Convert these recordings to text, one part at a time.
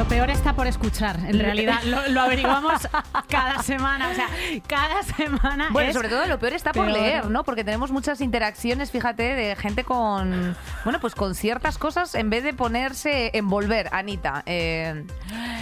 Lo peor está por escuchar, en realidad. Lo, lo averiguamos cada semana. O sea, cada semana. Bueno, es sobre todo lo peor está por peor. leer, ¿no? Porque tenemos muchas interacciones, fíjate, de gente con, bueno, pues con ciertas cosas en vez de ponerse envolver. Anita, eh,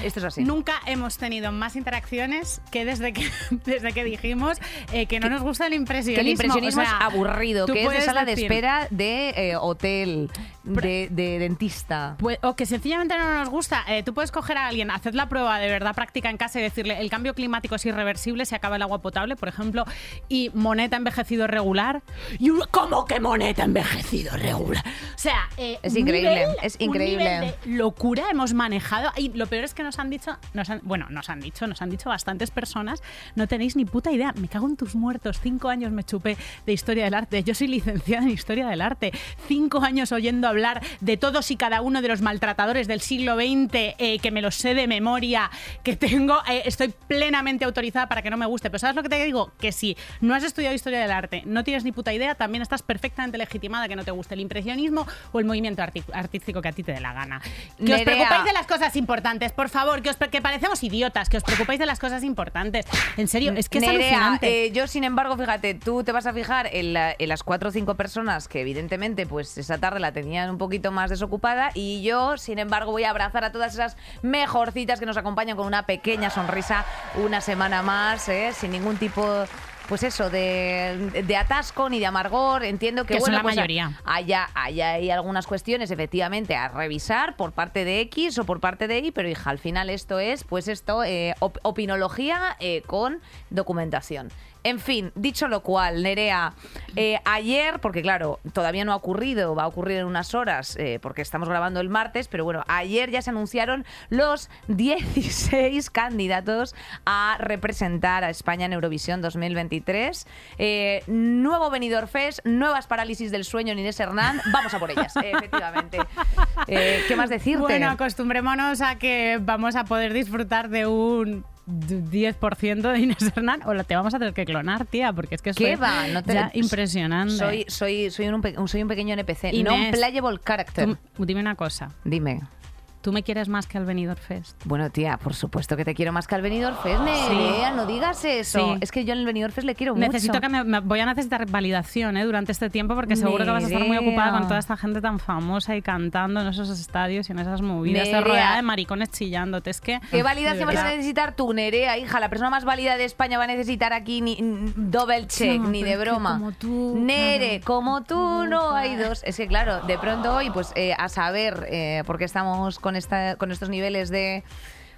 esto es así. Nunca hemos tenido más interacciones que desde que, desde que dijimos eh, que no nos gusta el impresionismo. que el impresionismo O sea, es aburrido, que es de sala de espera de eh, hotel, de, de dentista. Pues- o que sencillamente no nos gusta. Eh, tú puedes coger a alguien, hacer la prueba de verdad práctica en casa y decirle el cambio climático es irreversible, se acaba el agua potable, por ejemplo, y Moneta ha envejecido regular. Y ¿cómo que Moneta ha envejecido regular? O sea, eh, Es un increíble, nivel- es un increíble. nivel de locura hemos manejado. Y lo peor es que nos han dicho, nos han- bueno, nos han dicho, nos han dicho bastantes personas, no tenéis ni puta idea. Me cago en tus muertos. Cinco años me chupé de historia del arte. Yo soy licenciada en historia del arte. Cinco años oyendo hablar de todos y cada uno de los maltratadores del siglo XX, eh, que me los sé de memoria, que tengo, eh, estoy plenamente autorizada para que no me guste. Pero ¿sabes lo que te digo? Que si no has estudiado historia del arte, no tienes ni puta idea, también estás perfectamente legitimada que no te guste el impresionismo o el movimiento artístico que a ti te dé la gana. Que os preocupáis de las cosas importantes, por favor, que, os, pre- que parecemos idiotas, que os preocupáis de las cosas importantes. En serio, es que es Nerea, alucinante. eh, yo, sin embargo, fíjate, tú te vas a fijar en, la- en las cuatro o cinco personas que, evidentemente, pues esa tarde la tenían un poquito más desocupada. Y yo, sin embargo, voy a abrazar a todas esas mejorcitas que nos acompañan con una pequeña sonrisa una semana más, ¿eh? sin ningún tipo. Pues eso, de, de atasco ni de amargor. Entiendo que, Que son bueno, la pues, mayoría. Haya, haya hay algunas cuestiones, efectivamente, a revisar por parte de X o por parte de Y, pero hija, al final esto es, pues esto, eh, op- opinología eh, con documentación. En fin, dicho lo cual, Nerea, eh, ayer, porque claro, todavía no ha ocurrido, va a ocurrir en unas horas, eh, porque estamos grabando el martes, pero bueno, ayer ya se anunciaron los 16 candidatos a representar a España en Eurovisión 2023. Eh, nuevo Benidorm Fest, nuevas parálisis del sueño en Inés Hernán, vamos a por ellas, efectivamente. ¿Qué más decirte? Bueno, acostumbrémonos a que vamos a poder disfrutar de un 10% de Inés Hernán o la te vamos a tener que clonar, tía, porque es que ¿Qué va? No te- ya impresionante. Soy, soy, soy, un, soy un pequeño NPC, no un Inés, playable character. Tú- dime una cosa, Dime. ¿Tú me quieres más que al Benidorm Fest? Bueno, tía, por supuesto que te quiero más que al Benidorm Fest, Nerea, no digas eso. Sí. Es que yo en el Benidorm Fest le quiero Necesito mucho. que me, me- voy a necesitar validación ¿eh? durante este tiempo porque seguro que vas a estar muy ocupada con toda esta gente tan famosa y cantando en esos estadios y en esas movidas, Nerea. rodeada de maricones chillándote. Es que ¿Qué validación vas a necesitar tú, Nerea, hija? La persona más válida de España va a necesitar aquí ni double check, No, ni de broma. como tú, Nere, claro. como tú no hay dos. Es que claro, de pronto hoy, pues eh, a saber eh, por qué estamos con, esta, con estos niveles de...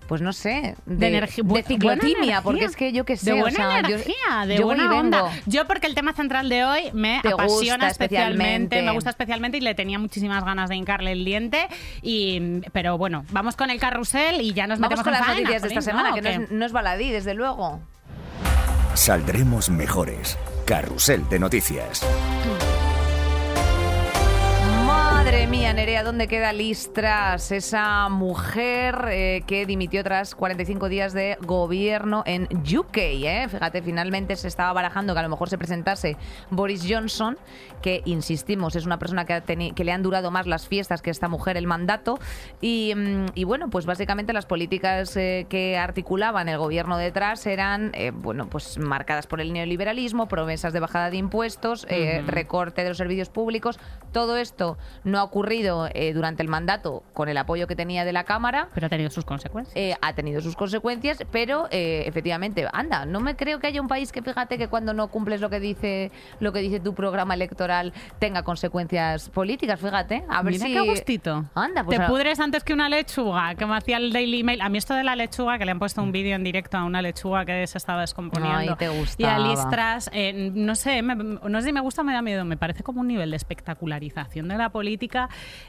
Pues no sé, de, de bu- ciclotimia, porque es que yo qué sé, De o buena sea, yo- energía, de yo y buena onda. Yo porque el tema central de hoy me Te apasiona especialmente, especialmente. me gusta especialmente y le tenía muchísimas ganas de hincarle el diente. Y, pero bueno, vamos con el carrusel y ya nos Vamos metemos con en las faena, noticias de esta semana, ¿no? que ¿O no qué? es, no es baladí, desde luego. Saldremos mejores. Carrusel de noticias. Madre mía, Nerea, ¿dónde queda Listras? Esa mujer eh, que dimitió tras 45 días de gobierno en UK. ¿eh? Fíjate, finalmente se estaba barajando que a lo mejor se presentase Boris Johnson, que insistimos, es una persona que, ha que le han durado más las fiestas que esta mujer el mandato. Y, mm, y bueno, pues básicamente las políticas eh, que articulaban el gobierno detrás eran, bueno, pues marcadas por el neoliberalismo, promesas de bajada de impuestos, recorte de los servicios públicos. Todo esto no ha ocurrido eh, durante el mandato con el apoyo que tenía de la Cámara. Pero ha tenido sus consecuencias. Eh, ha tenido sus consecuencias, pero eh, efectivamente, anda, no me creo que haya un país que fíjate que cuando no cumples lo que dice lo que dice tu programa electoral tenga consecuencias políticas, fíjate, a ver Mira si qué gustito. Anda, pues Te a- pudres antes que una lechuga, que me hacía el Daily Mail. A mí esto de la lechuga, que le han puesto un vídeo en directo a una lechuga que se estaba descomponiendo. Ay, te Y a. Listras, no sé, me- no sé si me gusta o me da miedo. Me parece como un nivel de espectacularización de la política política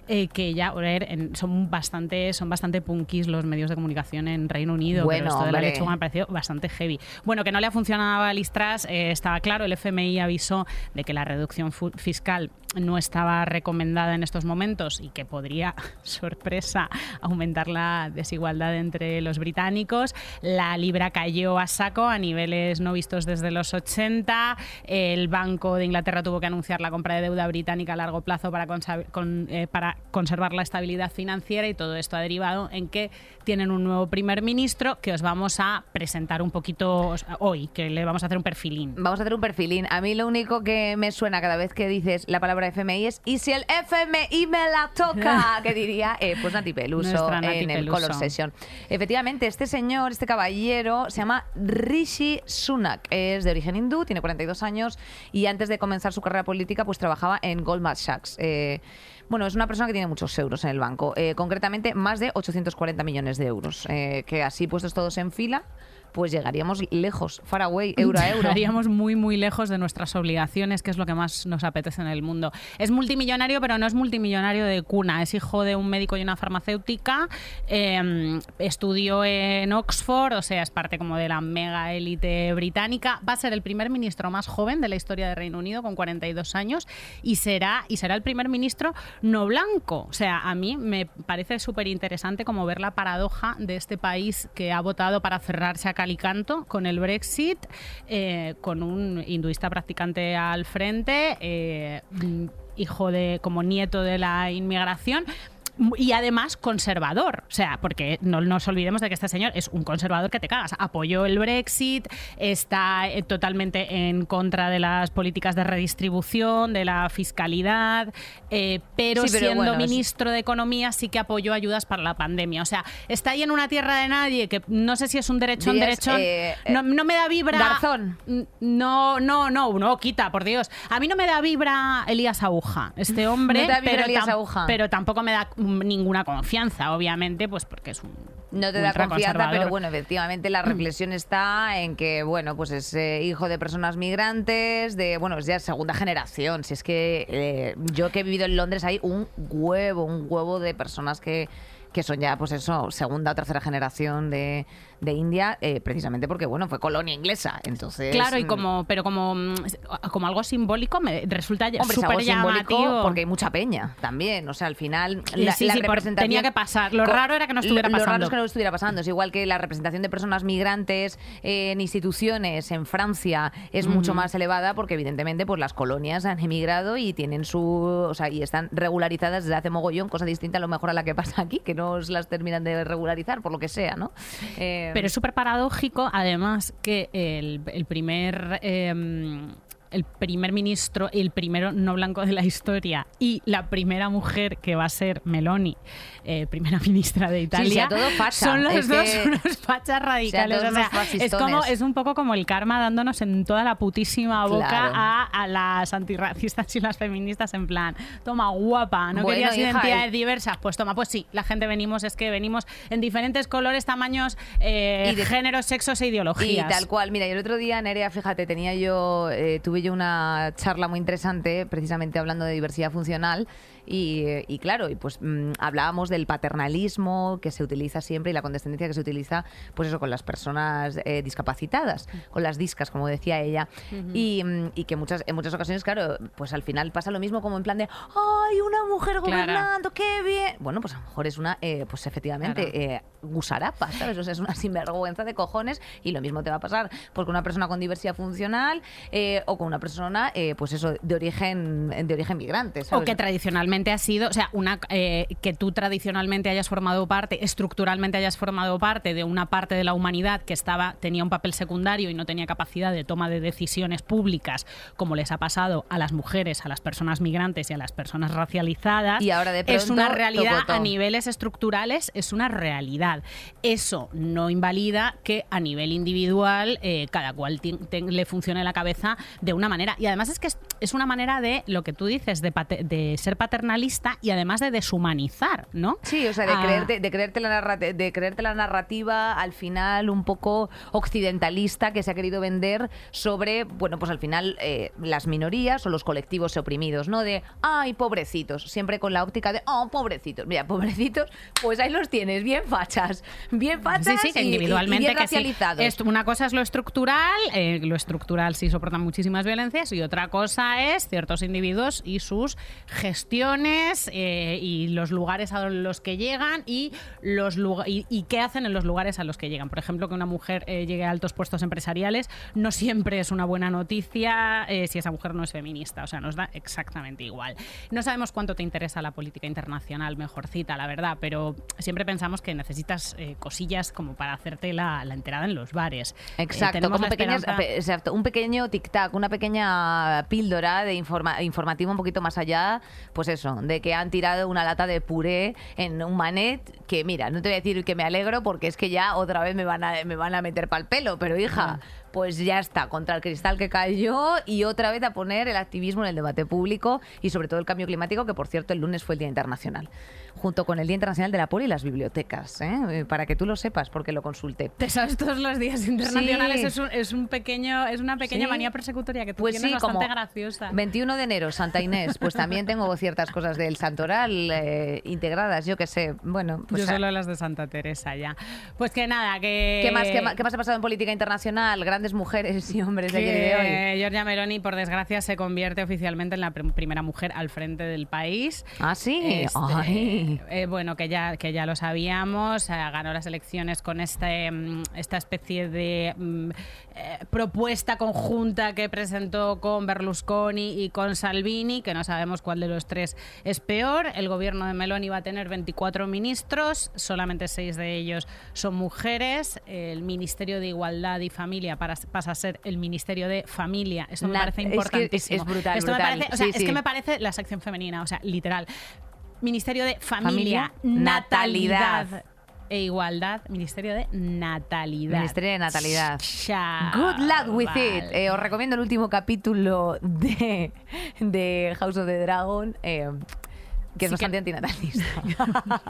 eh, que ya, en- son bastante, son bastante punkis los medios de comunicación en Reino Unido. Bueno, pero esto de la lechuga me pareció bastante heavy. Bueno, que no le ha funcionado a Liz Truss, eh, estaba claro, el FMI avisó de que la reducción fiscal no estaba recomendada en estos momentos y que podría, sorpresa, aumentar la desigualdad entre los británicos. La libra cayó a saco a niveles no vistos desde los 80. El Banco de Inglaterra tuvo que anunciar la compra de deuda británica a largo plazo para, con- eh, para conservar la estabilidad financiera y todo esto ha derivado en que tienen un nuevo primer ministro que os vamos a presentar un poquito hoy, que le vamos a hacer un perfilín. Vamos a hacer un perfilín. A mí lo único que me suena cada vez que dices la palabra FMI es ¿y si el FMI me la toca? que diría eh, pues Nati Peluso Nati en el. Color Session. Efectivamente, este señor, este caballero, se llama Rishi Sunak. Es de origen hindú, tiene 42 años y antes de comenzar su carrera política pues trabajaba en Goldman Sachs. Eh, bueno, es una persona que tiene muchos euros en el banco, eh, concretamente más de 840 millones de euros, eh, que así puestos todos en fila, pues llegaríamos lejos, far away, euro a euro. Estaríamos muy, muy lejos de nuestras obligaciones, que es lo que más nos apetece en el mundo. Es multimillonario, pero no es multimillonario de cuna. Es hijo de un médico y una farmacéutica. eh, estudió en Oxford, o sea, es parte como de la mega élite británica. Va a ser el primer ministro más joven de la historia del Reino Unido, con 42 años, y será, y será el primer ministro no blanco. O sea, a mí me parece súper interesante como ver la paradoja de este país que ha votado para cerrarse a cal con el Brexit, eh, con un hinduista practicante al frente, eh, hijo de, como nieto de la inmigración. Y además conservador, o sea, porque no nos olvidemos de que este señor es un conservador que te cagas. Apoyó el Brexit, está eh, totalmente en contra de las políticas de redistribución, de la fiscalidad, eh, pero, Sí, pero siendo bueno, ministro de Economía sí que apoyó ayudas para la pandemia. O sea, está ahí en una tierra de nadie que no sé si es un derechón, Dirías, derechón. eh, no, no me da vibra. Garzón. No, no, no, no, quita, por Dios. A mí no me da vibra Elías Aguja, este hombre. No te da vibra pero, Elías Aguja. pero tampoco me da ninguna confianza, obviamente, pues porque es un. No te da confianza, pero bueno, efectivamente la reflexión está en que, bueno, pues es eh, hijo de personas migrantes, de, bueno, es ya segunda generación. Si es que eh, yo que he vivido en Londres hay un huevo, un huevo de personas que, que son ya, pues eso, segunda o tercera generación de, de India, eh, precisamente porque, bueno, fue colonia inglesa. Entonces. Claro, y mm, como, pero como, mm, como algo simbólico me resulta ya Hombre, súper algo simbólico llamativo. porque hay mucha peña también. O sea, al final. Sí, sí, sí, por- representación- tenía que pasar. Lo raro era que no estuviera lo- Lo raro pasando. es que no estuviera pasando. Es igual que la representación de personas migrantes en instituciones en Francia es mucho más elevada porque, evidentemente, pues las colonias han emigrado y tienen su. O sea, y están regularizadas desde hace mogollón, cosa distinta a lo mejor a la que pasa aquí, que no las terminan de regularizar, por lo que sea, ¿no? Eh, Pero es súper paradójico, además, que el, el primer. eh, el primer ministro, el primero no blanco de la historia y la primera mujer que va a ser Meloni, eh, primera ministra de Italia, sí, todo facha. son los Es dos que- unos fachas radicales. o sea, es como es un poco como el karma dándonos en toda la putísima boca Claro. a, a las antirracistas y las feministas en plan, toma guapa, no Bueno, querías hija, identidades el- diversas, pues toma, pues sí, la gente venimos, es que venimos en diferentes colores, tamaños, eh, Y de- géneros, sexos e Y ideologías. tal cual. Mira, y el otro día, Nerea, fíjate, tenía yo, eh, tuve una charla muy interesante, precisamente hablando de diversidad funcional. Y, y claro, y pues mm, hablábamos del paternalismo que se utiliza siempre y la condescendencia que se utiliza, pues eso, con las personas eh, discapacitadas, con las discas, como decía ella. y, mm, y que muchas, en muchas ocasiones, claro, pues al final pasa lo mismo como en plan de, ¡ay, una mujer Claro. gobernando, qué bien! Bueno, pues a lo mejor es una, eh, pues efectivamente, Claro. eh, gusarapa, ¿sabes? O sea, es una sinvergüenza de cojones y lo mismo te va a pasar porque una persona con diversidad funcional eh, o con una persona, eh, pues eso, de origen, de origen migrante, O que tradicionalmente ha sido, o sea, una eh, que tú tradicionalmente hayas formado parte, estructuralmente hayas formado parte de una parte de la humanidad que estaba tenía un papel secundario y no tenía capacidad de toma de decisiones públicas, como les ha pasado a las mujeres, a las personas migrantes y a las personas racializadas. Y ahora de es pronto, una realidad tocotó. a niveles estructurales, es una realidad. Eso no invalida que a nivel individual eh, cada cual le funcione la cabeza de una manera. Y además es que es, es una manera de lo que tú dices, de, de ser paternalista paternalista y además de deshumanizar, ¿no? Sí, o sea, de, Ah, creerte, de, creerte la de creerte la narrativa al final un poco occidentalista que se ha querido vender sobre, bueno, pues al final eh, las minorías o los colectivos oprimidos, ¿no? De, ay, pobrecitos, siempre con la óptica de, oh, pobrecitos. Mira, pobrecitos, pues ahí los tienes, bien fachas, bien fachas Sí, sí, que y- y- y individualmente bien que sí. una cosa es lo estructural, eh, lo estructural sí soporta muchísimas violencias y otra cosa es ciertos individuos y sus gestiones eh, y los lugares a los que llegan y los y, y qué hacen en los lugares a los que llegan. Por ejemplo, que una mujer eh, llegue a altos puestos empresariales no siempre es una buena noticia eh, si esa mujer no es feminista. O sea, nos da exactamente igual. No sabemos cuánto te interesa la política internacional, mejorcita, la verdad, pero siempre pensamos que necesitas cosillas como para hacerte la, la enterada en los bares. Exacto, como pequeñas, un pequeño tic-tac, una pequeña píldora de informa- informativo un poquito más allá, pues de que han tirado una lata de puré en un manet, que mira, no te voy a decir que me alegro porque es que ya otra vez me van a, me van a meter pal pelo, pero hija, pues ya está, contra el cristal que cayó y otra vez a poner el activismo en el debate público y sobre todo el cambio climático, que por cierto el lunes fue el Día Internacional, junto con el Día Internacional de la Poli y las bibliotecas, ¿eh? para que tú lo sepas porque lo consulté. Te sabes todos los días internacionales, Sí. es, un, es un pequeño, es una pequeña Sí. manía persecutoria que tú Pues tienes sí, bastante como graciosa. 21 de enero, Santa Inés, pues también tengo ciertas cosas del Santoral eh, integradas, yo qué sé. Bueno, pues Yo solo las de Santa Teresa ya. Pues que nada, que... ¿qué, más, qué, más, qué más ha pasado en política internacional? Grandes mujeres y hombres de de hoy. Giorgia Meloni, por desgracia, se convierte oficialmente en la prim- primera mujer al frente del país. Ah, sí. Este, Ay. eh, bueno, que ya, que ya lo sabíamos, eh, ganó las elecciones con este, mm, esta especie de mm, eh, propuesta conjunta que presentó con Berlusconi y con Salvini, que no sabemos cuál de los tres es peor. El gobierno de Meloni va a tener 24 ministros, solamente seis de ellos son mujeres. El Ministerio de Igualdad y Familia para- pasa a ser el Ministerio de Familia. Eso me parece es que es- importantísimo. es brutal, Esto me brutal. parece- o sea, Sí, es sí. que me parece la sección femenina, o sea, literal. Ministerio de Familia, Familia, Natalidad. natalidad. e Igualdad, Ministerio de Natalidad. Ministerio de Natalidad. Good luck with it. Eh, os recomiendo el último capítulo de, de House of the Dragon. eh, que es Sí que- bastante antinatalista.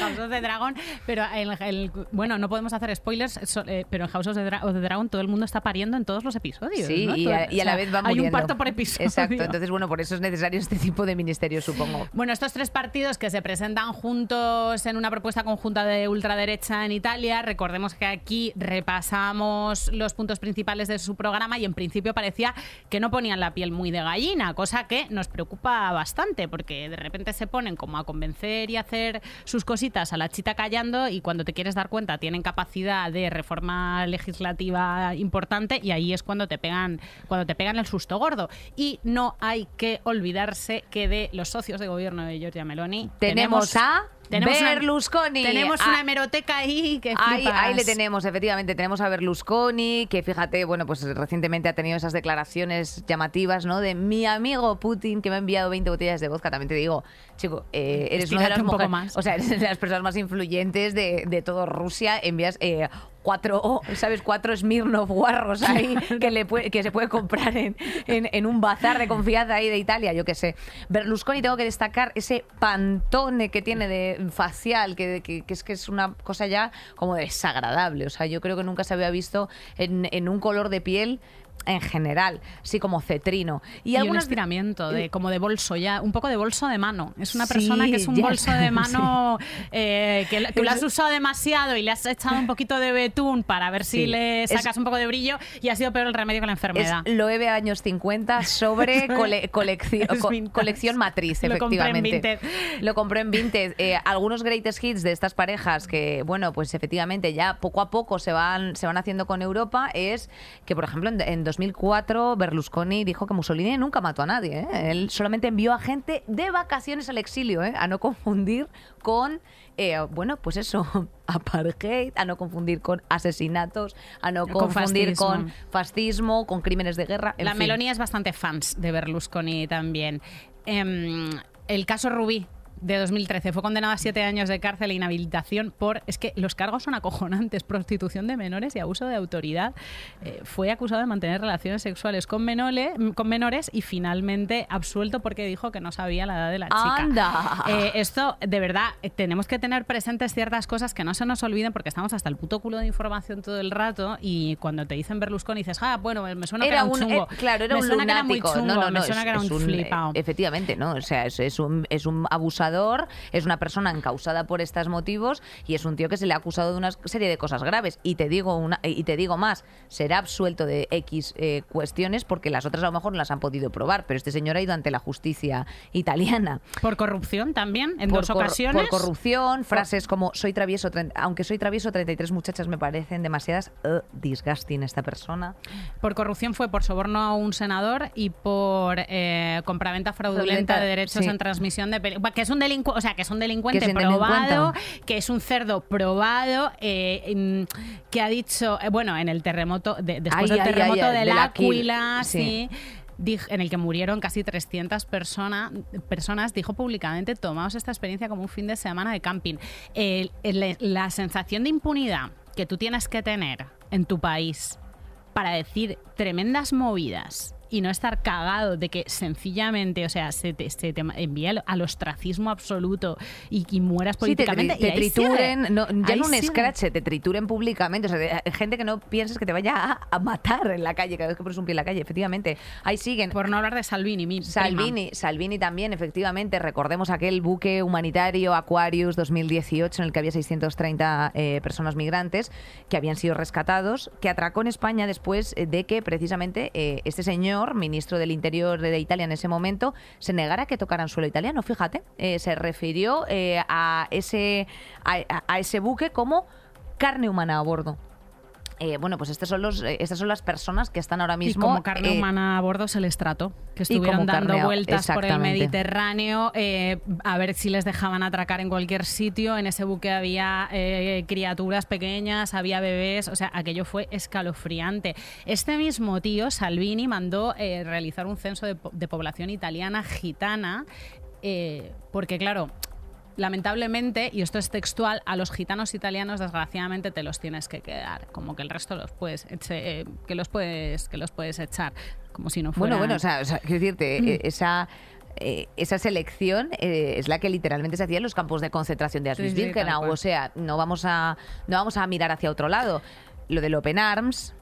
House of the Dragon, pero el, el- bueno, no podemos hacer spoilers, so- eh, pero en House of the, Dra- of the Dragon todo el mundo está pariendo en todos los episodios. Sí, ¿no? y a, y a o la vez va Hay muriendo. un parto por episodio. Exacto, entonces bueno, por eso es necesario este tipo de ministerios, supongo. Bueno, estos tres partidos que se presentan juntos en una propuesta conjunta de ultraderecha en Italia, recordemos que aquí repasamos los puntos principales de su programa y en principio parecía que no ponían la piel muy de gallina, cosa que nos preocupa bastante porque de repente se ponen como a convencer y hacer sus cositas a la chita callando y cuando te quieres dar cuenta tienen capacidad de reforma legislativa importante y ahí es cuando te pegan cuando te pegan el susto gordo. Y no hay que olvidarse que de los socios de gobierno de Giorgia Meloni Tenemos a Berlusconi. tenemos Ah, una hemeroteca ahí que Ahí, flipas. ahí le tenemos, efectivamente, tenemos a Berlusconi, que fíjate, bueno, pues recientemente ha tenido esas declaraciones llamativas, ¿no? De mi amigo Putin, que me ha enviado 20 botellas de vodka. También te digo, chico, eh, eres una de las un poco mujeres- más. o sea, eres de las personas más influyentes de, de todo Rusia. Envías eh, cuatro, ¿sabes? Cuatro Smirnoff guarros ahí que, le puede- que se puede comprar en, en- en un bazar de confianza ahí de Italia, yo qué sé. Berlusconi, tengo que destacar ese pantone que tiene de facial, que, que- que es que es una cosa ya como desagradable. O sea, yo creo que nunca se había visto en, en un color de piel en general, así como cetrino. Y, un algunas- estiramiento, de, como de bolso, ya, un poco de bolso de mano. Es una Sí, persona que es un bolso está, de mano eh, que tú lo has Es- usado demasiado y le has echado un poquito de betún para ver si Sí, le es- sacas un poco de brillo y ha sido peor el remedio que la Es enfermedad. Loewe años 50 sobre cole- colecci- Es co- vintage. colección matriz, Lo compré en efectivamente. Lo compré en Vinted. Eh, algunos greatest hits de estas parejas que, bueno, pues efectivamente ya poco a poco se van, se van haciendo con Europa es que, por ejemplo, en, en 2004 Berlusconi dijo que Mussolini nunca mató a nadie. ¿eh? Él solamente envió a gente de vacaciones al exilio, ¿eh? a no confundir con, eh, bueno, pues eso, apartheid, a no confundir con asesinatos, a no Con confundir fascismo. con fascismo, con crímenes de guerra. en la fin. Meloni es bastante fans de Berlusconi también. Em, el caso Rubí. De 2013. Fue condenado a siete años de cárcel e inhabilitación por... Es que los cargos son acojonantes. Prostitución de menores y abuso de autoridad. Eh, fue acusado de mantener relaciones sexuales con menores, con menores y finalmente absuelto porque dijo que no sabía la edad de la chica. ¡Anda! Eh, esto, de verdad, eh, tenemos que tener presentes ciertas cosas que no se nos olviden porque estamos hasta el puto culo de información todo el rato y cuando te dicen Berlusconi dices, ah, bueno, me suena que era un chungo. eh, claro, era me un suena que era muy lunático. chungo, no, no, no, me suena es- que era un, un, flipao. eh, Efectivamente, ¿no? O sea, es, es un, es un es una persona encausada por estos motivos y es un tío que se le ha acusado de una serie de cosas graves. Y te digo una, y te digo más, será absuelto de X eh, cuestiones porque las otras a lo mejor no las han podido probar, pero este señor ha ido ante la justicia italiana. Por corrupción también, en por dos cor- ocasiones. Por corrupción, frases como soy travieso, aunque soy travieso, 33 muchachas me parecen demasiadas. Uh, disgusting esta persona. Por corrupción fue por soborno a un senador y por eh, compraventa fraudulenta Fraudulenta, de derechos sí. en transmisión de que es un delincuente, o sea, que es un delincuente Que es un probado, que es un cerdo probado, eh, mm, que ha dicho, eh, bueno, en el terremoto, de- después Ay, del terremoto ay, ay, del Aquil, Áquila, sí. en el que murieron casi 300 persona- personas, dijo públicamente, tomamos esta experiencia como un fin de semana de camping. El- el- la sensación de impunidad que tú tienes que tener en tu país para decir tremendas movidas y no estar cagado de que sencillamente, o sea, se te, se te envía al- ostracismo absoluto y, y mueras Sí, te, políticamente. te y ahí trituren, no, ya Ahí no un sigue. scratch, te trituren públicamente. O sea, gente que no pienses que te vaya a, a matar en la calle cada vez que pones un pie en la calle. Efectivamente, ahí siguen. Por no hablar de Salvini, mi prima. Salvini, Salvini también, efectivamente. Recordemos aquel buque humanitario Aquarius 2018 en el que había 630 eh, personas migrantes que habían sido rescatados, que atracó en España después eh, de que precisamente eh, este señor, ministro del Interior de Italia en ese momento, se negara a que tocaran suelo italiano. Fíjate, eh, se refirió eh, a, ese, a, ese buque como carne humana a bordo. Eh, bueno, pues estos son los, eh, estas son las personas que están ahora Y mismo. como carne eh, humana a bordo se les trató, que estuvieron dando vueltas por el. Mediterráneo eh, a ver si les dejaban atracar en cualquier sitio. En ese buque había criaturas pequeñas, había bebés, o sea, aquello fue escalofriante. Este mismo tío, Salvini, mandó realizar un censo de, po- de población italiana gitana, eh, porque claro, lamentablemente, y esto es textual, a los gitanos italianos desgraciadamente te los tienes que quedar, como que el resto los puedes, eche- eh, que los puedes, que los puedes echar, como si no fuera. Bueno, bueno, o sea, o sea, quiero decirte, eh, esa. eh, esa selección eh, es la que literalmente se hacía en los campos de concentración de Sí, sí, Auschwitz-Birkenau. o sea, no vamos a no vamos a mirar hacia otro lado. Lo del Open Arms,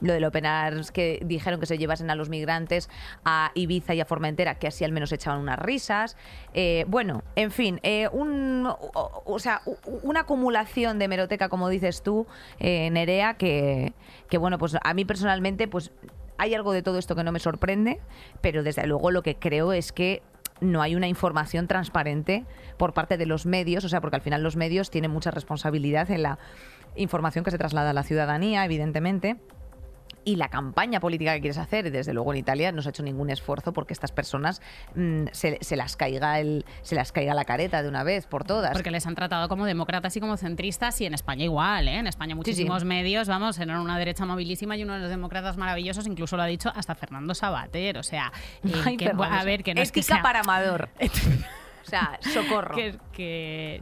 lo del Open Arms que dijeron que se llevasen a los migrantes a Ibiza y a Formentera, que así al menos echaban unas risas. Eh, bueno, en fin, eh, un, o, sea, una acumulación de meroteca, como dices tú, eh, Nerea, que, que bueno, pues a mí personalmente, pues hay algo de todo esto que no me sorprende, pero desde luego lo que creo es que no hay una información transparente por parte de los medios, o sea, porque al final los medios tienen mucha responsabilidad en la información que se traslada a la ciudadanía, evidentemente. Y la campaña política que quieres hacer, y desde luego en Italia no se ha hecho ningún esfuerzo porque estas personas mm, se, se las caiga el, se las caiga la careta de una vez por todas. Porque les han tratado como demócratas y como centristas y en España igual, ¿eh? En España muchísimos medios, vamos, eran una derecha movilísima y uno de los demócratas maravillosos, incluso lo ha dicho hasta Fernando Sabater, o sea, eh, Ay, que- a ver, que no es que sea- para amador. o sea, socorro. que,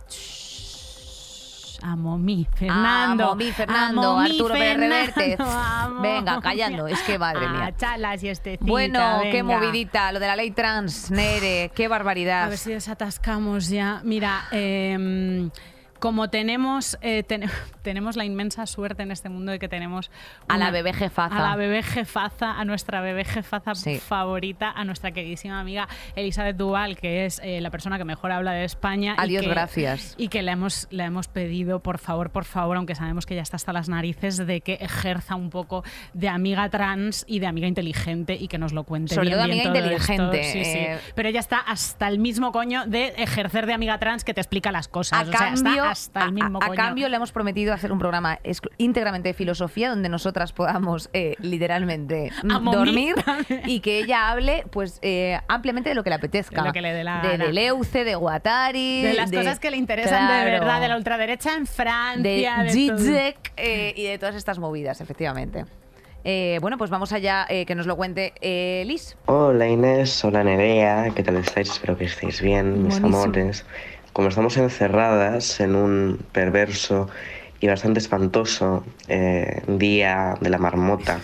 amo mi Fernando Amo mi Fernando, amo Arturo Pérez Fernando, amo Venga, callando, es que madre mía. Ah, chala, siestecita, Bueno, qué movidita, lo de la ley trans, Nere, qué barbaridad. A ver si desatascamos ya. Mira, em, como tenemos, eh, ten- tenemos la inmensa suerte en este mundo de que tenemos A la bebé jefaza. A la bebé jefaza, a nuestra bebé jefaza Sí. favorita, a nuestra queridísima amiga Elizabeth Duval, que es eh, la persona que mejor habla de España. y Adiós, que- gracias. Y que le hemos, le hemos pedido, por favor, por favor, aunque sabemos que ya está hasta las narices, de que ejerza un poco de amiga trans y de amiga inteligente y que nos lo cuente Sobre bien, todo bien amiga todo inteligente, Sí, sí. eh. Pero ella está hasta el mismo coño de ejercer de amiga trans que te explica las cosas. A o sea, cambio, está hasta el mismo a- a cambio le hemos prometido hacer un programa íntegramente de filosofía donde nosotras podamos eh, literalmente dormir mi- y que ella hable pues eh, ampliamente de lo que le apetezca. De lo que le dé la de. Deleuze, de Guattari. de las cosas que le interesan de verdad, de la ultraderecha en Francia. de. Zizek eh, y de todas estas movidas, efectivamente. Eh, bueno, pues vamos allá, eh, que nos lo cuente eh, Liz. Hola Inés, hola Nerea, ¿qué tal estáis? Espero que estéis bien, mis Buenísimo. amores. Como estamos encerradas en un perverso y bastante espantoso eh, día de la marmota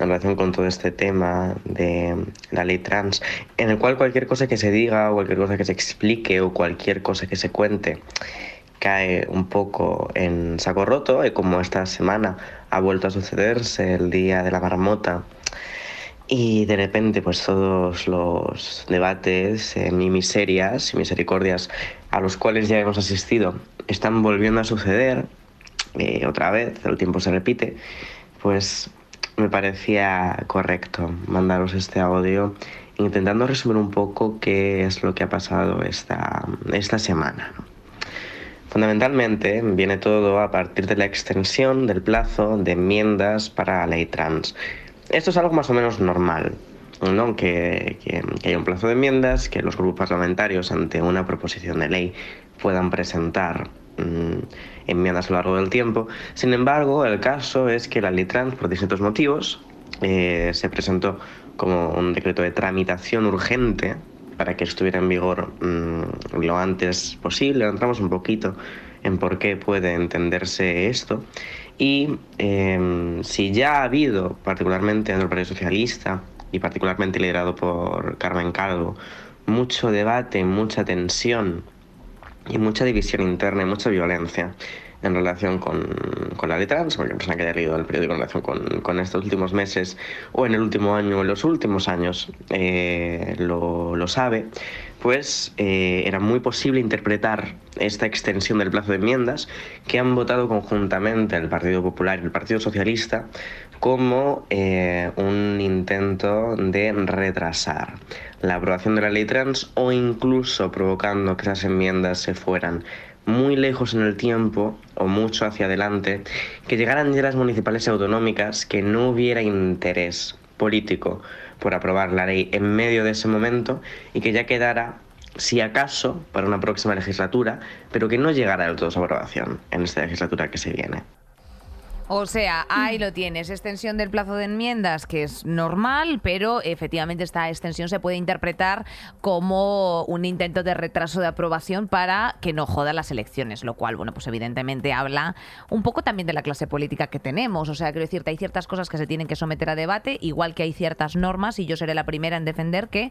en relación con todo este tema de la ley trans, en el cual cualquier cosa que se diga o cualquier cosa que se explique o cualquier cosa que se cuente cae un poco en saco roto y como esta semana ha vuelto a sucederse el día de la marmota y de repente pues todos los debates eh, y miserias y misericordias a los cuales ya hemos asistido están volviendo a suceder eh, otra vez, el tiempo se repite, pues me parecía correcto mandaros este audio intentando resumir un poco qué es lo que ha pasado esta, esta semana. Fundamentalmente viene todo a partir de la extensión del plazo de enmiendas para la ley trans. Esto es algo más o menos normal, ¿no? que, que, que haya un plazo de enmiendas, que los grupos parlamentarios ante una proposición de ley puedan presentar mm, enmiendas a lo largo del tiempo. Sin embargo, el caso es que la ley trans, por distintos motivos, eh, se presentó como un decreto de tramitación urgente para que estuviera en vigor mmm, lo antes posible. Entramos un poquito en por qué puede entenderse esto. Y eh, si ya ha habido, particularmente en el Partido Socialista y particularmente liderado por Carmen Calvo, mucho debate, mucha tensión y mucha división interna y mucha violencia en relación con, con la ley trans, cualquier persona que haya leído el periódico en relación con, con, estos últimos meses o en el último año o en los últimos años eh, lo, lo, sabe, pues eh, era muy posible interpretar esta extensión del plazo de enmiendas que han votado conjuntamente el Partido Popular y el Partido Socialista como eh, un intento de retrasar la aprobación de la ley trans o incluso provocando que esas enmiendas se fueran muy lejos en el tiempo o mucho hacia adelante, que llegaran ya las municipales y autonómicas, que no hubiera interés político por aprobar la ley en medio de ese momento y que ya quedara, si acaso, para una próxima legislatura, pero que no llegara del todo su aprobación en esta legislatura que se viene. O sea, ahí lo tienes, extensión del plazo de enmiendas, que es normal, pero efectivamente esta extensión se puede interpretar como un intento de retraso de aprobación para que no joda las elecciones, lo cual, bueno, pues evidentemente habla un poco también de la clase política que tenemos. O sea, quiero decirte, hay ciertas cosas que se tienen que someter a debate, igual que hay ciertas normas, y yo seré la primera en defender que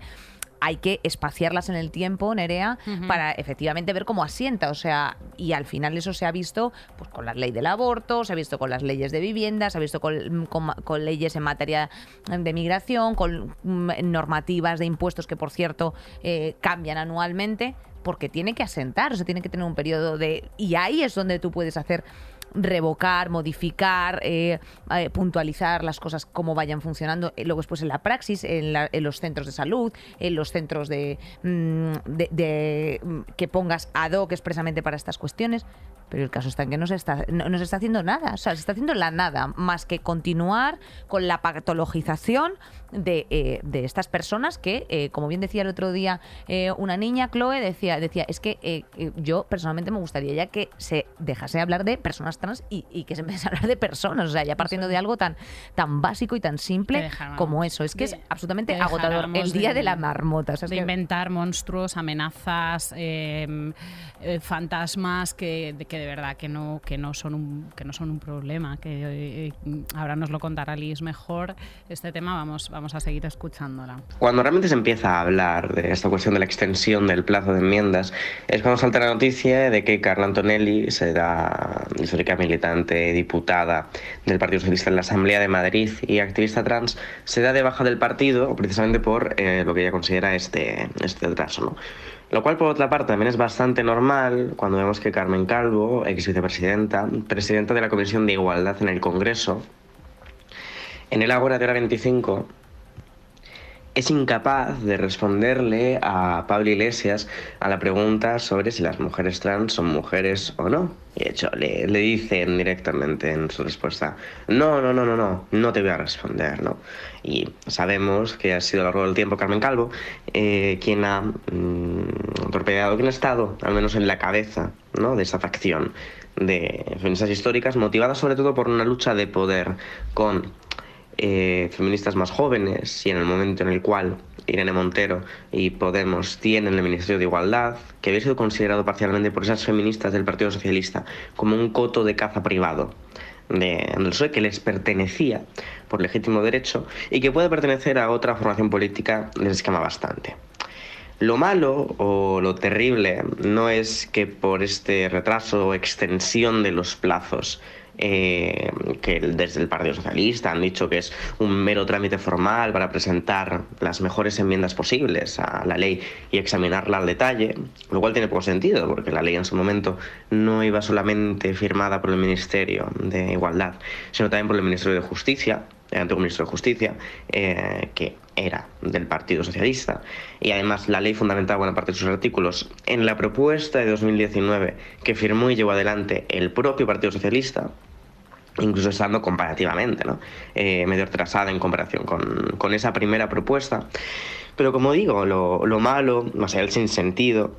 hay que espaciarlas en el tiempo, Nerea, uh -huh. para efectivamente ver cómo asienta. O sea, y al final eso se ha visto pues, con la ley del aborto, se ha visto con las leyes de vivienda, se ha visto con, con, con leyes en materia de migración, con mm, normativas de impuestos que, por cierto, eh, cambian anualmente, porque tiene que asentar, o sea, tiene que tener un periodo de... Y ahí es donde tú puedes hacer revocar, modificar, eh, eh, puntualizar las cosas como vayan funcionando. Eh, luego después en la praxis, en, la, en, los centros de salud, en los centros de, mm, de, de, que pongas ad hoc expresamente para estas cuestiones. Pero el caso está en que no se está, no, no se está haciendo nada. O sea, se está haciendo la nada, más que continuar con la patologización de, eh, de estas personas que, eh, como bien decía el otro día eh, una niña, Chloe, decía, decía es que yo personalmente me gustaría ya que se dejase hablar de personas trans y, y que se empezase a hablar de personas, o sea, ya partiendo de algo tan, tan básico y tan simple como eso. Es que es absolutamente agotador el día de, de la marmota. O sea, de que... inventar monstruos, amenazas, fantasmas que, de, que de verdad que no, que no, son, un, que no son un problema. Que ahora nos lo contará Liz mejor. Este tema vamos, vamos a seguir escuchándola. Cuando realmente se empieza a hablar de esta cuestión de la extensión del plazo de enmiendas, es cuando salta la noticia de que Carla Antonelli será histórica militante, diputada del Partido Socialista en la Asamblea de Madrid y activista trans, se da de baja del partido precisamente por eh, lo que ella considera este, este retraso. ¿no? Lo cual, por otra parte, también es bastante normal cuando vemos que Carmen Calvo, ex vicepresidenta, presidenta de la Comisión de Igualdad en el Congreso, en el Ágora de hora 25 es incapaz de responderle a Pablo Iglesias a la pregunta sobre si las mujeres trans son mujeres o no. Y de hecho, le, le dicen directamente en su respuesta, no, no, no, no, no, no te voy a responder, ¿no? Y sabemos que ha sido a lo largo del tiempo Carmen Calvo eh, quien ha torpedeado, quien ha estado, al menos en la cabeza, ¿no? De esa facción de feministas históricas, motivada sobre todo por una lucha de poder con eh, feministas más jóvenes y en el momento en el cual Irene Montero y Podemos tienen el Ministerio de Igualdad, que había sido considerado parcialmente por esas feministas del Partido Socialista como un coto de caza privado de, del PSOE que les pertenecía por legítimo derecho y que puede pertenecer a otra formación política les escama bastante. Lo malo o lo terrible no es que por este retraso o extensión de los plazos eh, que desde el Partido Socialista han dicho que es un mero trámite formal para presentar las mejores enmiendas posibles a la ley y examinarla al detalle, lo cual tiene poco sentido, porque la ley en su momento no iba solamente firmada por el Ministerio de Igualdad, sino también por el Ministerio de Justicia, el antiguo ministro de Justicia, eh, que era del Partido Socialista, y además la ley fundamentaba buena parte de sus artículos en la propuesta de 2019 que firmó y llevó adelante el propio Partido Socialista, incluso estando comparativamente, ¿no? Eh, medio retrasada en comparación con, con, esa primera propuesta. Pero como digo, lo, lo malo, más allá del sinsentido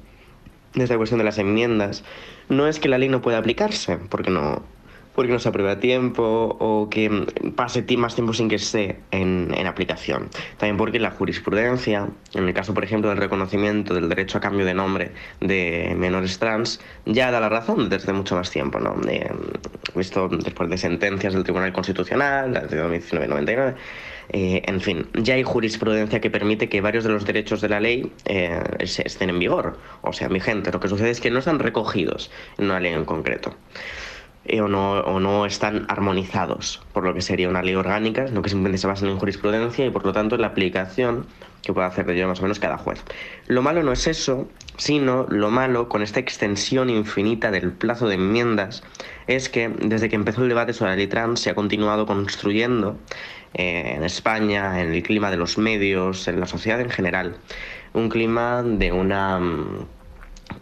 de esta cuestión de las enmiendas, no es que la ley no pueda aplicarse, porque no, porque no se apruebe a tiempo o que pase más tiempo sin que esté en, en, aplicación. También porque la jurisprudencia, en el caso, por ejemplo, del reconocimiento del derecho a cambio de nombre de menores trans, ya da la razón desde mucho más tiempo. ¿no? Eh, visto después de sentencias del Tribunal Constitucional, de 1999. Eh, en fin, ya hay jurisprudencia que permite que varios de los derechos de la ley eh, estén en vigor, o sea, vigentes. Lo que sucede es que no están recogidos en una ley en concreto. Eh, o, no, o no están armonizados por lo que sería una ley orgánica, sino que simplemente se basan en jurisprudencia y por lo tanto en la aplicación que puede hacer de ello más o menos cada juez. Lo malo no es eso, sino lo malo con esta extensión infinita del plazo de enmiendas es que desde que empezó el debate sobre la ley se ha continuado construyendo eh, en España, en el clima de los medios, en la sociedad en general, un clima de una,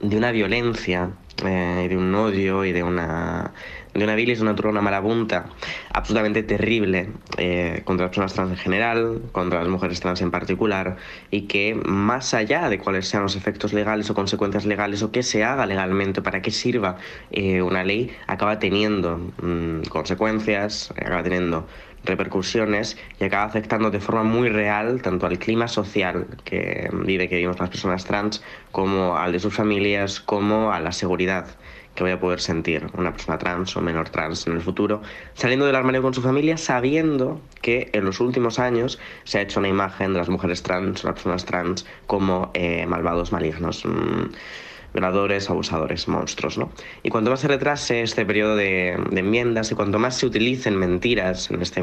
de una violencia eh, de un odio y de una de una bilis, una una marabunta absolutamente terrible eh, contra las personas trans en general, contra las mujeres trans en particular, y que más allá de cuáles sean los efectos legales o consecuencias legales o qué se haga legalmente para que sirva eh, una ley, acaba teniendo mmm, consecuencias, acaba teniendo repercusiones y acaba afectando de forma muy real tanto al clima social que vive que vivimos las personas trans como al de sus familias como a la seguridad que voy a poder sentir una persona trans o menor trans en el futuro, saliendo del armario con su familia sabiendo que en los últimos años se ha hecho una imagen de las mujeres trans o las personas trans como eh, malvados malignos. Mm violadores, abusadores, monstruos, ¿no? Y cuanto más se retrase este periodo de, enmiendas y cuanto más se utilicen mentiras en este,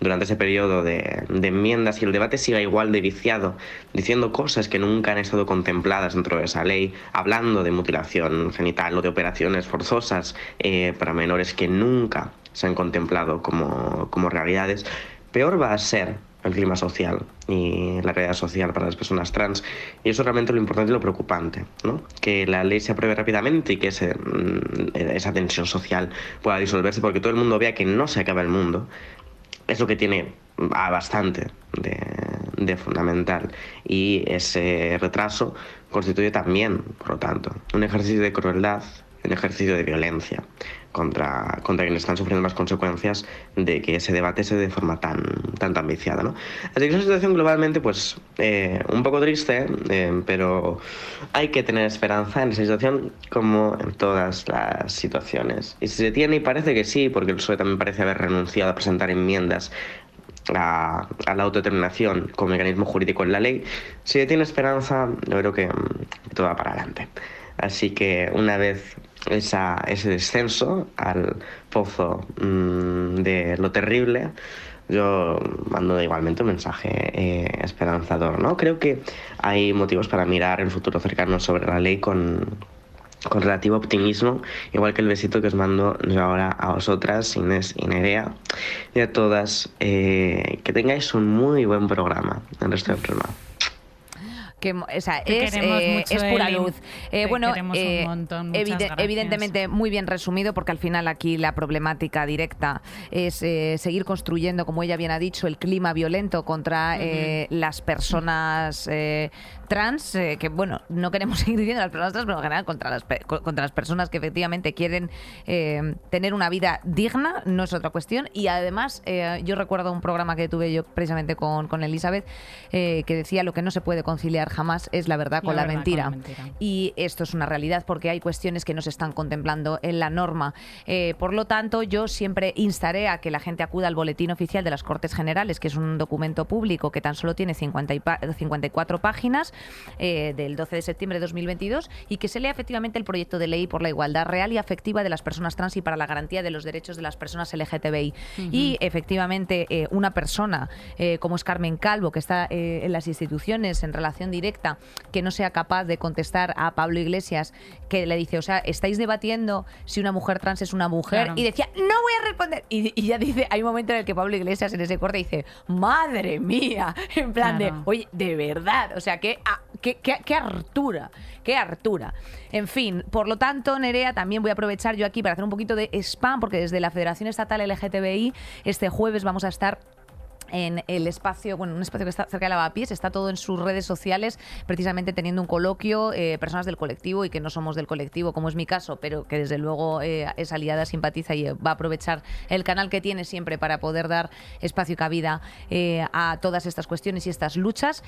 durante ese periodo de, de, enmiendas y el debate siga igual de viciado, diciendo cosas que nunca han estado contempladas dentro de esa ley, hablando de mutilación genital o de operaciones forzosas eh, para menores que nunca se han contemplado como, como realidades, peor va a ser el clima social y la realidad social para las personas trans. Y eso es realmente lo importante y lo preocupante, ¿no? Que la ley se apruebe rápidamente y que mm, esa tensión social pueda disolverse porque todo el mundo vea que no se acaba el mundo. Es lo que tiene bastante de, de fundamental. Y ese retraso constituye también, por lo tanto, un ejercicio de crueldad, un ejercicio de violencia contra, contra quienes están sufriendo las consecuencias de que ese debate se dé de forma tan, tan, tan viciada. ¿no? Así que es una situación globalmente pues eh, un poco triste, eh, pero hay que tener esperanza en esa situación como en todas las situaciones. Y si se tiene, y parece que sí, porque el PSOE también parece haber renunciado a presentar enmiendas a, a, la autodeterminación como mecanismo jurídico en la ley, si se tiene esperanza, yo creo que, que todo va para adelante. Así que una vez esa, ese descenso al pozo mmm, de lo terrible, yo mando igualmente un mensaje eh, esperanzador, ¿no? Creo que hay motivos para mirar el futuro cercano sobre la ley con, con relativo optimismo, igual que el besito que os mando yo ahora a vosotras, Inés y Nerea, y a todas, eh, que tengáis un muy buen programa, el resto del programa. Que o sea, Te es, eh, mucho, es pura Eli. luz. Eh, bueno, un eh, montón, evide- evidentemente muy bien resumido porque al final aquí la problemática directa es seguir construyendo, como ella bien ha dicho, el clima violento contra las personas trans, que bueno, no queremos seguir diciendo las personas trans, pero en general contra las, contra las personas que efectivamente quieren tener una vida digna, no es otra cuestión. Y además, eh, yo recuerdo un programa que tuve yo precisamente con, con Elizabeth, que decía lo que no se puede conciliar jamás es la verdad con la, verdad mentira. con la mentira. Y esto es una realidad porque hay cuestiones que no se están contemplando en la norma. Eh, por lo tanto, yo siempre instaré a que la gente acuda al boletín oficial de las Cortes Generales, que es un documento público que tan solo tiene 50 y pa- 54 páginas eh, del 12 de septiembre de 2022 y que se lea efectivamente el proyecto de ley por la igualdad real y afectiva de las personas trans y para la garantía de los derechos de las personas LGTBI. Y efectivamente, eh, una persona como es Carmen Calvo, que está en las instituciones en relación directa, que no sea capaz de contestar a Pablo Iglesias, que le dice, o sea, estáis debatiendo si una mujer trans es una mujer, Claro. y decía, no voy a responder. Y, y ya dice, hay un momento en el que Pablo Iglesias en ese corte dice, madre mía, en plan Claro. de, oye, de verdad, o sea, qué, a- qué, qué, qué hartura, qué hartura. En fin, por lo tanto, Nerea, también voy a aprovechar yo aquí para hacer un poquito de spam, porque desde la Federación Estatal LGTBI, este jueves vamos a estar en el espacio, bueno, un espacio que está cerca de Lavapiés, está todo en sus redes sociales, precisamente teniendo un coloquio, eh, personas del colectivo y que no somos del colectivo, como es mi caso, pero que desde luego eh, es aliada, simpatiza y eh, va a aprovechar el canal que tiene siempre para poder dar espacio y cabida eh, a todas estas cuestiones y estas luchas.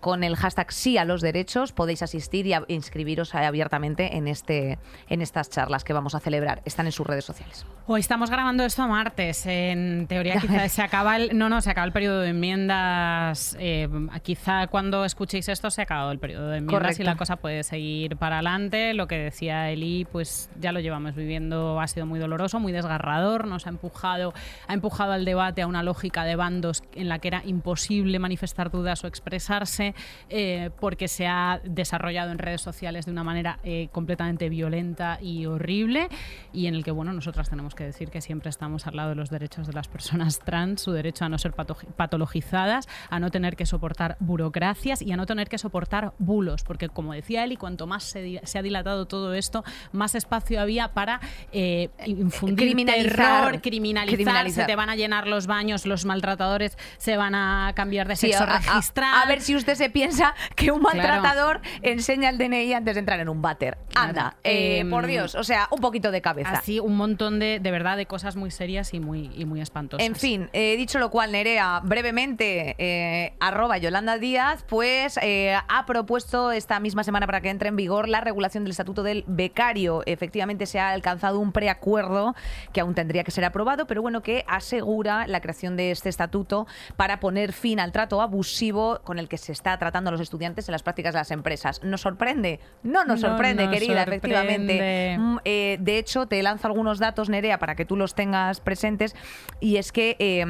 Con el hashtag sí a los derechos podéis asistir y a- inscribiros abiertamente en, este, en estas charlas que vamos a celebrar. Están en sus redes sociales. Hoy estamos grabando esto a martes. En teoría, quizá se acaba el. No, no, se acaba el periodo de enmiendas. eh, quizá cuando escuchéis esto se ha acabado el periodo de enmiendas Correcto. y la cosa puede seguir para adelante. Lo que decía Eli, pues ya lo llevamos viviendo. Ha sido muy doloroso, muy desgarrador. Nos ha empujado, ha empujado al debate a una lógica de bandos en la que era imposible manifestar dudas o expresarse eh, porque se ha desarrollado en redes sociales de una manera eh, completamente violenta y horrible y en el que, bueno, nosotras tenemos que decir que siempre estamos al lado de los derechos de las personas trans, su derecho a no ser patologizadas, a no tener que soportar burocracias y a no tener que soportar bulos, porque como decía él, y cuanto más se, ha dilatado todo esto, más espacio había para eh, infundir Criminalizar. terror, criminalizar, Criminalizar. se te van a llenar los baños, los maltratadores se van a cambiar de Sí, sexo a, a- registral. a ver si usted se piensa que un Claro. maltratador enseña el DNI antes de entrar en un váter. Anda, Claro. eh, Em, por Dios, o sea, un poquito de cabeza. Así un montón de, de verdad, de cosas muy serias y muy, y muy espantosas. En fin, eh, dicho lo cual, Nerea, brevemente, eh, arroba Yolanda Díaz, pues eh, ha propuesto esta misma semana para que entre en vigor la regulación del estatuto del becario. Efectivamente, se ha alcanzado un preacuerdo que aún tendría que ser aprobado, pero bueno, que asegura la creación de este estatuto para poner fin al trato abusivo con el que se está tratando a los estudiantes en las prácticas de las empresas. ¿Nos sorprende? No nos No sorprende, nos querida, sorprende. efectivamente. Mm, eh, de hecho, te lanzo algunos datos, Nerea, para que tú los tengas presentes. Y es que eh,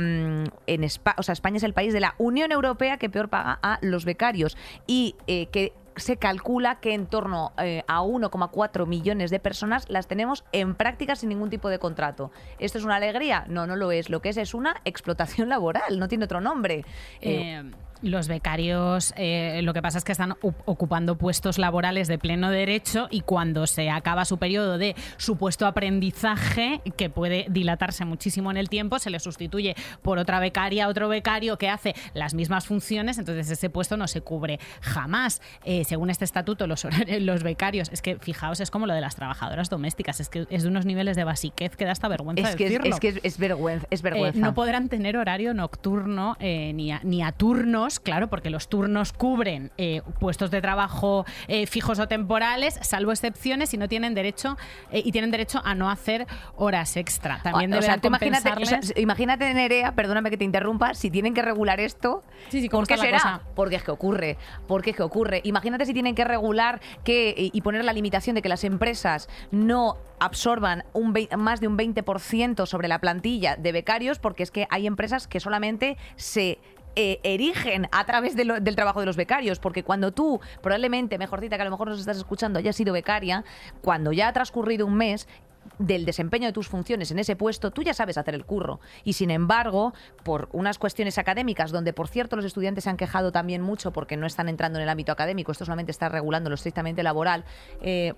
en Espa- o sea, España es el país de la Unión Europea que peor paga a los becarios y eh, que se calcula que en torno eh, a 1,4 millones de personas las tenemos en práctica sin ningún tipo de contrato. ¿Esto es una alegría? No, no lo es. Lo que es es una explotación laboral, no tiene otro nombre. Eh, los becarios eh, lo que pasa es que están ocupando puestos laborales de pleno derecho y cuando se acaba su periodo de supuesto aprendizaje, que puede dilatarse muchísimo en el tiempo, se le sustituye por otra becaria, otro becario que hace las mismas funciones, entonces ese puesto no se cubre jamás. Eh, según este estatuto, los, becarios, es que fijaos, es como lo de las trabajadoras domésticas, es que es de unos niveles de basiquez que da hasta vergüenza es, que es, decirlo. es que es, es vergüenza. Es Eh, vergüenza. no podrán tener horario nocturno eh, ni, a, ni a turnos, claro, porque los turnos cubren eh, puestos de trabajo eh, fijos o temporales, salvo excepciones, y no tienen derecho eh, y tienen derecho a no hacer horas extra. También o sea, imagínate, o sea, compensarles- imagínate, Nerea, perdóname que te interrumpa, si tienen que regular esto, Sí, sí, ¿cómo ¿por qué será? cosa? Porque es que ocurre, porque es que ocurre. Imagínate si tienen que regular que y poner la limitación de que las empresas no absorban un más de un 20% sobre la plantilla de becarios, porque es que hay empresas que solamente se eh, erigen a través del trabajo de los becarios, porque cuando tú, probablemente, mejorcita, que a lo mejor nos estás escuchando, hayas sido becaria, cuando ya ha transcurrido un mes, del desempeño de tus funciones en ese puesto, tú ya sabes hacer el curro. Y sin embargo, por unas cuestiones académicas, donde por cierto los estudiantes se han quejado también mucho porque no están entrando en el ámbito académico, esto solamente está regulando lo estrictamente laboral, eh,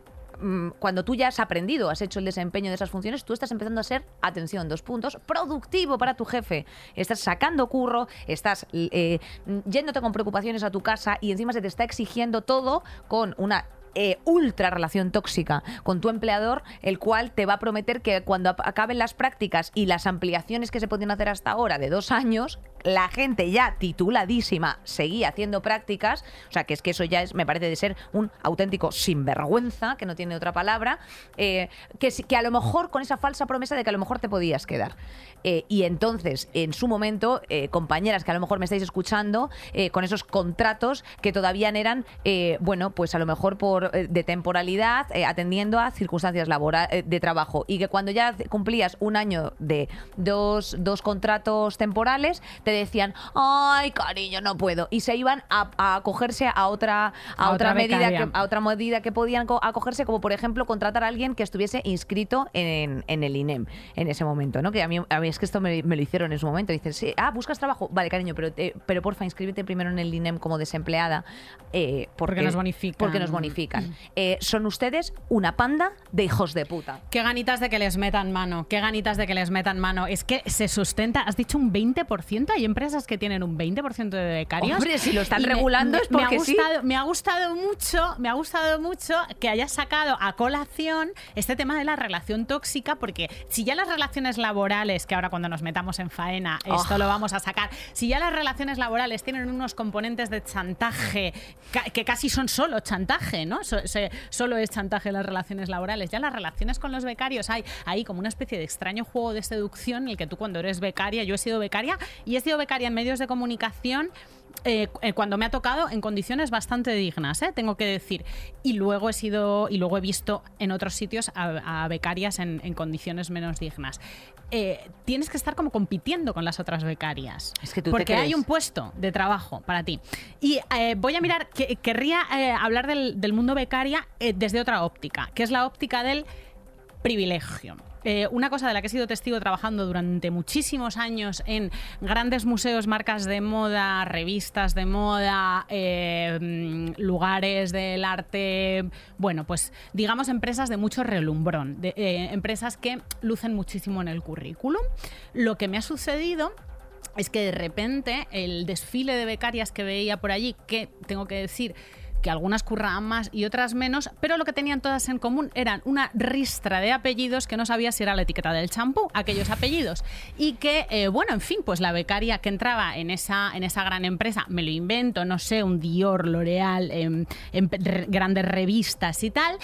cuando tú ya has aprendido, has hecho el desempeño de esas funciones, tú estás empezando a ser, atención, dos puntos, productivo para tu jefe. Estás sacando curro, estás eh, yéndote con preocupaciones a tu casa y encima se te está exigiendo todo con una eh, ultra relación tóxica con tu empleador, el cual te va a prometer que cuando acaben las prácticas y las ampliaciones que se podían hacer hasta ahora de dos años, la gente ya tituladísima seguía haciendo prácticas, o sea que es que eso ya es, me parece de ser un auténtico sinvergüenza, que no tiene otra palabra, eh, que, que a lo mejor con esa falsa promesa de que a lo mejor te podías quedar. Eh, y entonces, en su momento, compañeras que a lo mejor me estáis escuchando, con esos contratos que todavía eran, bueno, pues a lo mejor por eh, de temporalidad, eh, atendiendo a circunstancias laborales de trabajo, y que cuando ya cumplías un año de dos, dos contratos temporales, te decían, ay, cariño, no puedo, y se iban a, a acogerse a otra, a, A otra, otra medida que, a otra medida que podían co- acogerse, como por ejemplo contratar a alguien que estuviese inscrito en, en el INEM en ese momento, ¿no? Que a mí, a mí es que esto me, me lo hicieron en su momento. Dicen, sí, ah, buscas trabajo. Vale, cariño, pero, pero porfa, inscríbete primero en el INEM como desempleada. eh, Porque nos bonifican. Porque nos bonifican. Eh, son ustedes una panda de hijos de puta. Qué ganitas de que les metan mano, qué ganitas de que les metan mano. Es que se sustenta, has dicho un 20%, hay empresas que tienen un 20% de becarios. Hombre, si lo están me- regulando es me ha porque sí. gustado, Me ha gustado mucho, me ha gustado mucho que hayas sacado a colación este tema de la relación tóxica, porque si ya las relaciones laborales, que ahora cuando nos metamos en faena, esto Oh. lo vamos a sacar, si ya las relaciones laborales tienen unos componentes de chantaje que casi son solo chantaje, ¿no? Solo es chantaje las relaciones laborales. Ya las relaciones con los becarios hay ahí como una especie de extraño juego de seducción en el que tú cuando eres becaria, yo he sido becaria y he sido becaria en medios de comunicación eh, eh, cuando me ha tocado en condiciones bastante dignas, ¿eh? tengo que decir. Y luego he sido y luego he visto en otros sitios a, a becarias en, en condiciones menos dignas. Eh, tienes que estar como compitiendo con las otras becarias. Es que tú te porque hay un puesto de trabajo para ti. Y voy a mirar, que, querría hablar del, del mundo becaria desde otra óptica, que es la óptica del privilegio. Eh, una cosa de la que he sido testigo trabajando durante muchísimos años en grandes museos, marcas de moda, revistas de moda, mm, lugares del arte, bueno, pues digamos empresas de mucho relumbrón, eh, empresas que lucen muchísimo en el currículum. Lo que me ha sucedido es que de repente el desfile de becarias que veía por allí, que tengo que decir que algunas curraban más y otras menos, pero lo que tenían todas en común eran una ristra de apellidos que no sabía si era la etiqueta del champú, aquellos apellidos. Y que, eh, bueno, en fin, pues la becaria que entraba en esa, en esa gran empresa, me lo invento, no sé, un Dior, L'Oreal, em, re- grandes revistas y tal,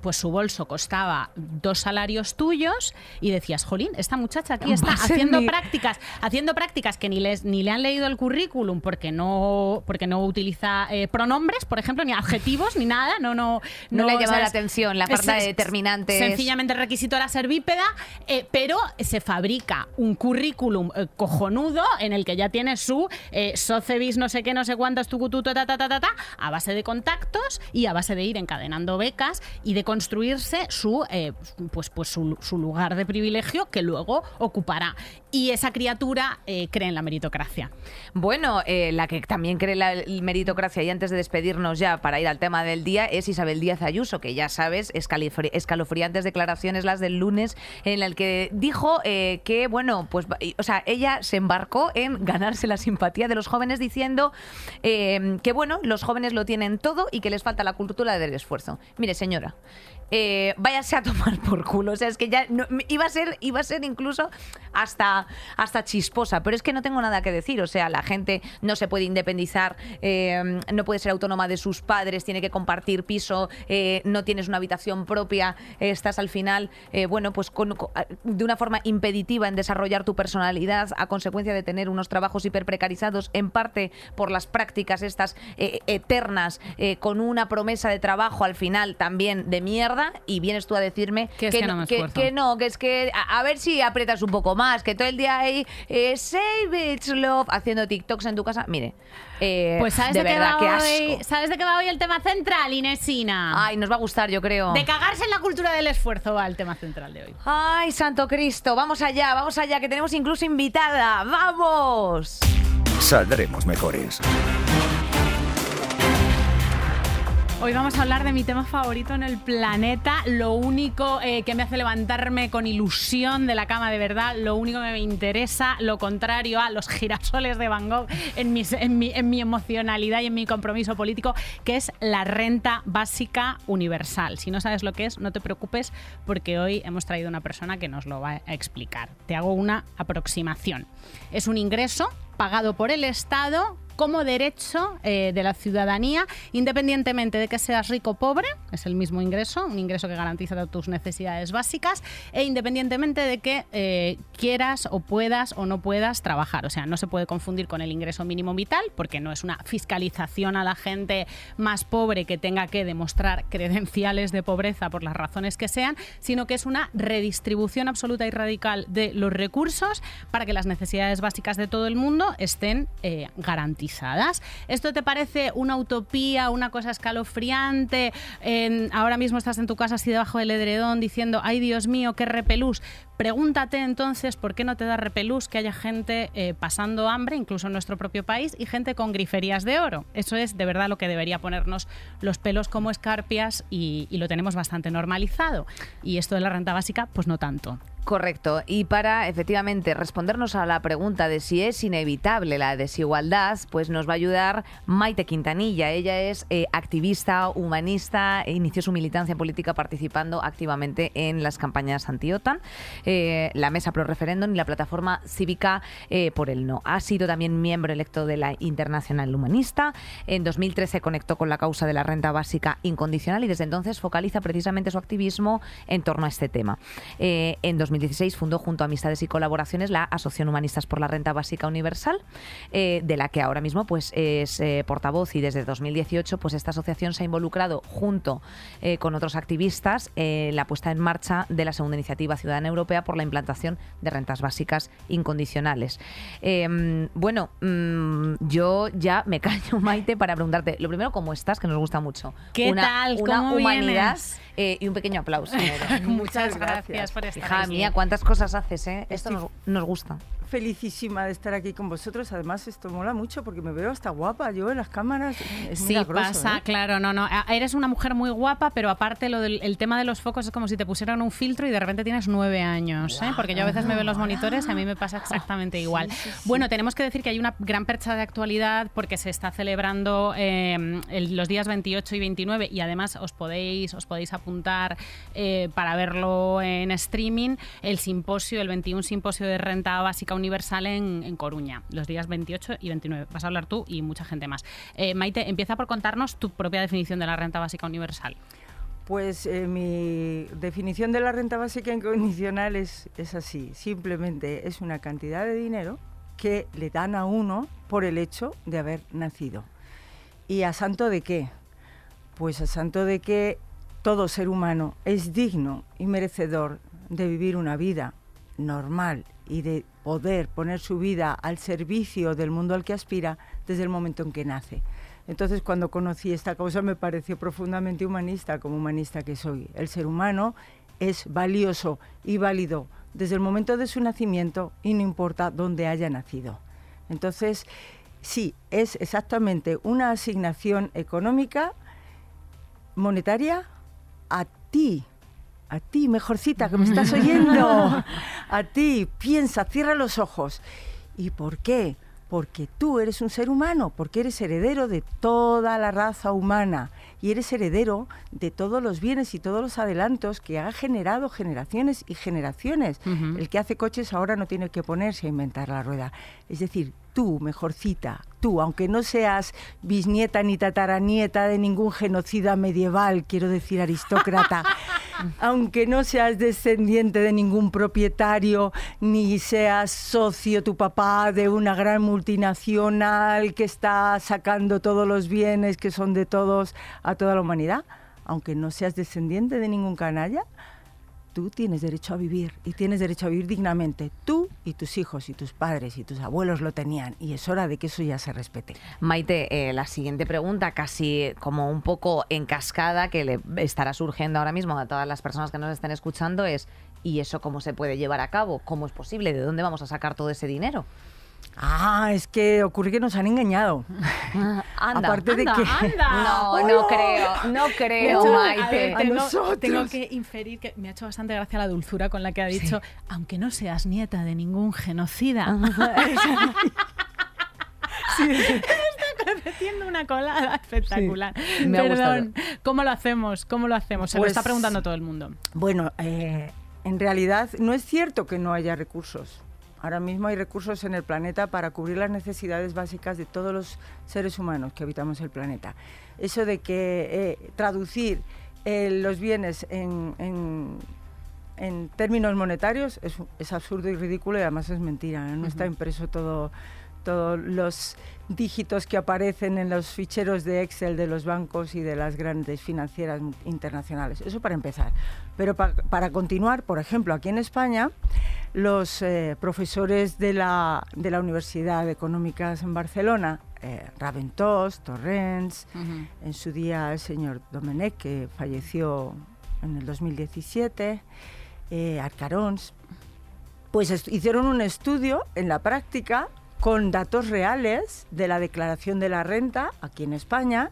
pues su bolso costaba dos salarios tuyos y decías, jolín, esta muchacha aquí está haciendo mi- prácticas, haciendo prácticas que ni les ni le han leído el currículum porque no porque no utiliza eh, pronombres, por ejemplo, ni adjetivos ni nada, no no No le ha llamado la atención la falta de determinantes. Sencillamente el requisito era ser bípeda, eh, pero se fabrica un currículum eh, cojonudo en el que ya tiene su eh, Socebis no sé qué, no sé cuántas, tucutu, ta, ta, ta, ta, ta, ta, a base de contactos y a base de ir encadenando becas y de construirse su, eh, pues, pues su, lugar de privilegio que luego ocupará. Y esa criatura eh, cree en la meritocracia. Bueno, eh, la que también cree la el meritocracia y antes de despedirnos ya para ir al tema del día es Isabel Díaz Ayuso, que ya sabes, escalofriantes declaraciones las del lunes en el que dijo que, bueno, pues, o sea, ella se embarcó en ganarse la simpatía de los jóvenes diciendo que, bueno, los jóvenes lo tienen todo y que les falta la cultura del esfuerzo. Señora, eh, váyase a tomar por culo. O sea, es que ya iba a ser, iba a ser incluso hasta, hasta chisposa, pero es que no tengo nada que decir. O sea, la gente no se puede independizar, eh, no puede ser autónoma de sus padres, tiene que compartir piso, eh, no tienes una habitación propia, eh, estás al final, bueno, pues con- con- de una forma impeditiva en desarrollar tu personalidad a consecuencia de tener unos trabajos hiper precarizados, en parte por las prácticas estas eternas, con una promesa de trabajo al final también de mierda mierda y vienes tú a decirme Que es que no me que no, que es que a, a ver si aprietas un poco más, que todo el día ahí eh, save it, love, haciendo TikToks en tu casa. Mire, eh, Pues ¿sabes de, de, qué verdad, va qué hoy? ¿Sabes de qué va hoy el tema central, Inesina? Ay, nos va a gustar, yo creo. De cagarse en la cultura del esfuerzo va el tema central de hoy. Ay, Santo Cristo, vamos allá, vamos allá, que tenemos incluso invitada. ¡Vamos! Saldremos mejores. Hoy vamos a hablar de mi tema favorito en el planeta, lo único eh, que me hace levantarme con ilusión de la cama de verdad, lo único que me interesa, lo contrario a los girasoles de Van Gogh en, mi, en mi emocionalidad y en mi compromiso político, que es la renta básica universal. Si no sabes lo que es, no te preocupes porque hoy hemos traído una persona que nos lo va a explicar. Te hago una aproximación. Es un ingreso pagado por el Estado como derecho eh, de la ciudadanía, independientemente de que seas rico o pobre, es el mismo ingreso, un ingreso que garantiza tus necesidades básicas, e independientemente de que eh, quieras o puedas o no puedas trabajar. O sea, no se puede confundir con el ingreso mínimo vital, porque no es una fiscalización a la gente más pobre que tenga que demostrar credenciales de pobreza por las razones que sean, sino que es una redistribución absoluta y radical de los recursos para que las necesidades básicas de todo el mundo estén eh, garantizadas. ¿Esto te parece una utopía, una cosa escalofriante? Ahora mismo estás en tu casa así debajo del edredón diciendo, ay Dios mío, qué repelús. Pregúntate entonces por qué no te da repelús que haya gente eh, pasando hambre, incluso en nuestro propio país, y gente con griferías de oro. Eso es de verdad lo que debería ponernos los pelos como escarpias y, y lo tenemos bastante normalizado. Y esto de la renta básica, pues no tanto. Correcto. Y para efectivamente respondernos a la pregunta de si es inevitable la desigualdad, pues nos va a ayudar Maite Quintanilla. Ella es eh, activista, humanista, e inició su militancia política participando activamente en las campañas anti-OTAN, eh, la Mesa Pro Referéndum y la plataforma cívica eh, por el No. Ha sido también miembro electo de la Internacional Humanista. En 2013 conectó con la causa de la renta básica incondicional y desde entonces focaliza precisamente su activismo en torno a este tema. Eh, en 2016 fundó junto a Amistades y Colaboraciones la Asociación Humanistas por la Renta Básica Universal, eh, de la que ahora mismo pues, es eh, portavoz y desde 2018 pues, esta asociación se ha involucrado junto eh, con otros activistas en la puesta en marcha de la segunda iniciativa ciudadana europea por la implantación de rentas básicas incondicionales. Eh, bueno, mm, yo ya me callo, Maite, para preguntarte, lo primero, ¿cómo estás? Que nos gusta mucho. ¿Qué una, tal? Una ¿Cómo humanidad vienes? Eh, y un pequeño aplauso. Muchas gracias por estar Hija aquí. mía, cuántas cosas haces, ¿eh? Esto nos, nos gusta. Felicísima de estar aquí con vosotros. Además, esto mola mucho porque me veo hasta guapa yo en las cámaras. Es Sí, pasa, ¿eh? claro, no, no. Eres una mujer muy guapa, pero aparte lo del el tema de los focos es como si te pusieran un filtro y de repente tienes nueve años, ¿eh? Porque yo a veces me veo en los monitores y a mí me pasa exactamente igual. Bueno, tenemos que decir que hay una gran percha de actualidad porque se está celebrando eh, el- los días 28 y 29 y además os podéis, os podéis apuntar eh, para verlo en streaming el simposio, el 21 simposio de renta básica universal en, Coruña, los días 28 y 29. Vas a hablar tú y mucha gente más. Eh, Maite, empieza por contarnos tu propia definición de la renta básica universal. Pues eh, mi definición de la renta básica incondicional es, es así. Simplemente es una cantidad de dinero que le dan a uno por el hecho de haber nacido. ¿Y a santo de qué? Pues a santo de que todo ser humano es digno y merecedor de vivir una vida normal y de poder poner su vida al servicio del mundo al que aspira desde el momento en que nace. Entonces, cuando conocí esta causa me pareció profundamente humanista, como humanista que soy. El ser humano es valioso y válido desde el momento de su nacimiento y no importa dónde haya nacido. Entonces, sí, es exactamente una asignación económica, monetaria, a ti, a ti, mejorcita, que me estás oyendo, a ti, piensa, cierra los ojos. ¿Y por qué? Porque tú eres un ser humano, porque eres heredero de toda la raza humana y eres heredero de todos los bienes y todos los adelantos que ha generado generaciones y generaciones. El que hace coches ahora no tiene que ponerse a inventar la rueda. Es decir, tú, mejorcita, tú, aunque no seas bisnieta ni tataranieta de ningún genocida medieval, quiero decir aristócrata, aunque no seas descendiente de ningún propietario, ni seas socio, tu papá, de una gran multinacional que está sacando todos los bienes que son de todos a toda la humanidad, aunque no seas descendiente de ningún canalla, tú tienes derecho a vivir y tienes derecho a vivir dignamente. Tú y tus hijos y tus padres y tus abuelos lo tenían y es hora de que eso ya se respete. Maite, eh, la siguiente pregunta, casi como un poco en cascada, que le estará surgiendo ahora mismo a todas las personas que nos estén escuchando es, ¿y eso cómo se puede llevar a cabo? ¿Cómo es posible? ¿De dónde vamos a sacar todo ese dinero? Ah, es que ocurre que nos han engañado. Anda, Aparte de anda, que... anda. No, no creo, no creo, a Maite. ver, tengo, que inferir que me ha hecho bastante gracia la dulzura con la que ha dicho, aunque no seas nieta de ningún genocida. Está metiendo una colada espectacular. Me ha Perdón, ¿cómo lo hacemos? ¿Cómo lo hacemos? Se lo Pues- está preguntando todo el mundo. Bueno, eh, en realidad no es cierto que no haya recursos. Ahora mismo hay recursos en el planeta para cubrir las necesidades básicas de todos los seres humanos que habitamos el planeta. Eso de que eh, traducir eh, los bienes en, en- en términos monetarios es, es absurdo y ridículo y además es mentira. ¿eh? No está impreso todo todos los dígitos que aparecen en los ficheros de Excel de los bancos y de las grandes financieras internacionales. Eso para empezar. Pero pa- para continuar, por ejemplo, aquí en España, los eh, profesores de la, de la Universidad de Económicas en Barcelona, eh, Raventós, Torrents, en su día el señor Domenech, que falleció en el 2017, eh, Arcarons, pues hicieron un estudio en la práctica con datos reales de la declaración de la renta aquí en España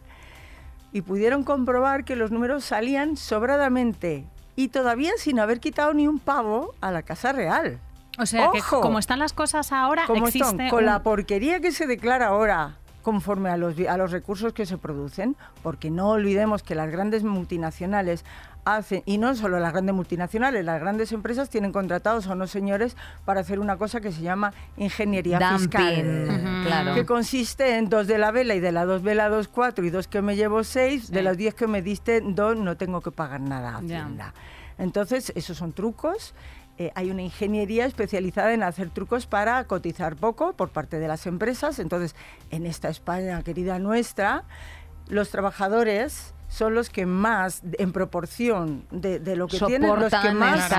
y pudieron comprobar que los números salían sobradamente y todavía sin haber quitado ni un pavo a la Casa Real. O sea, como están las cosas ahora, Como existe están, con un- la porquería que se declara ahora conforme a los, a los recursos que se producen, porque no olvidemos que las grandes multinacionales hacen, y no solo las grandes multinacionales, las grandes empresas tienen contratados a unos señores para hacer una cosa que se llama ingeniería Dumping, fiscal. Ujú. claro. Que consiste en dos de la vela y de la dos vela dos cuatro y dos que me llevo seis, de Sí. los diez que me diste dos no tengo que pagar nada a. Hacienda. Entonces, esos son trucos. Eh, hay una ingeniería especializada en hacer trucos para cotizar poco por parte de las empresas. Entonces, en esta España querida nuestra, los trabajadores son los que más, en proporción de, de lo que tienen, los que más,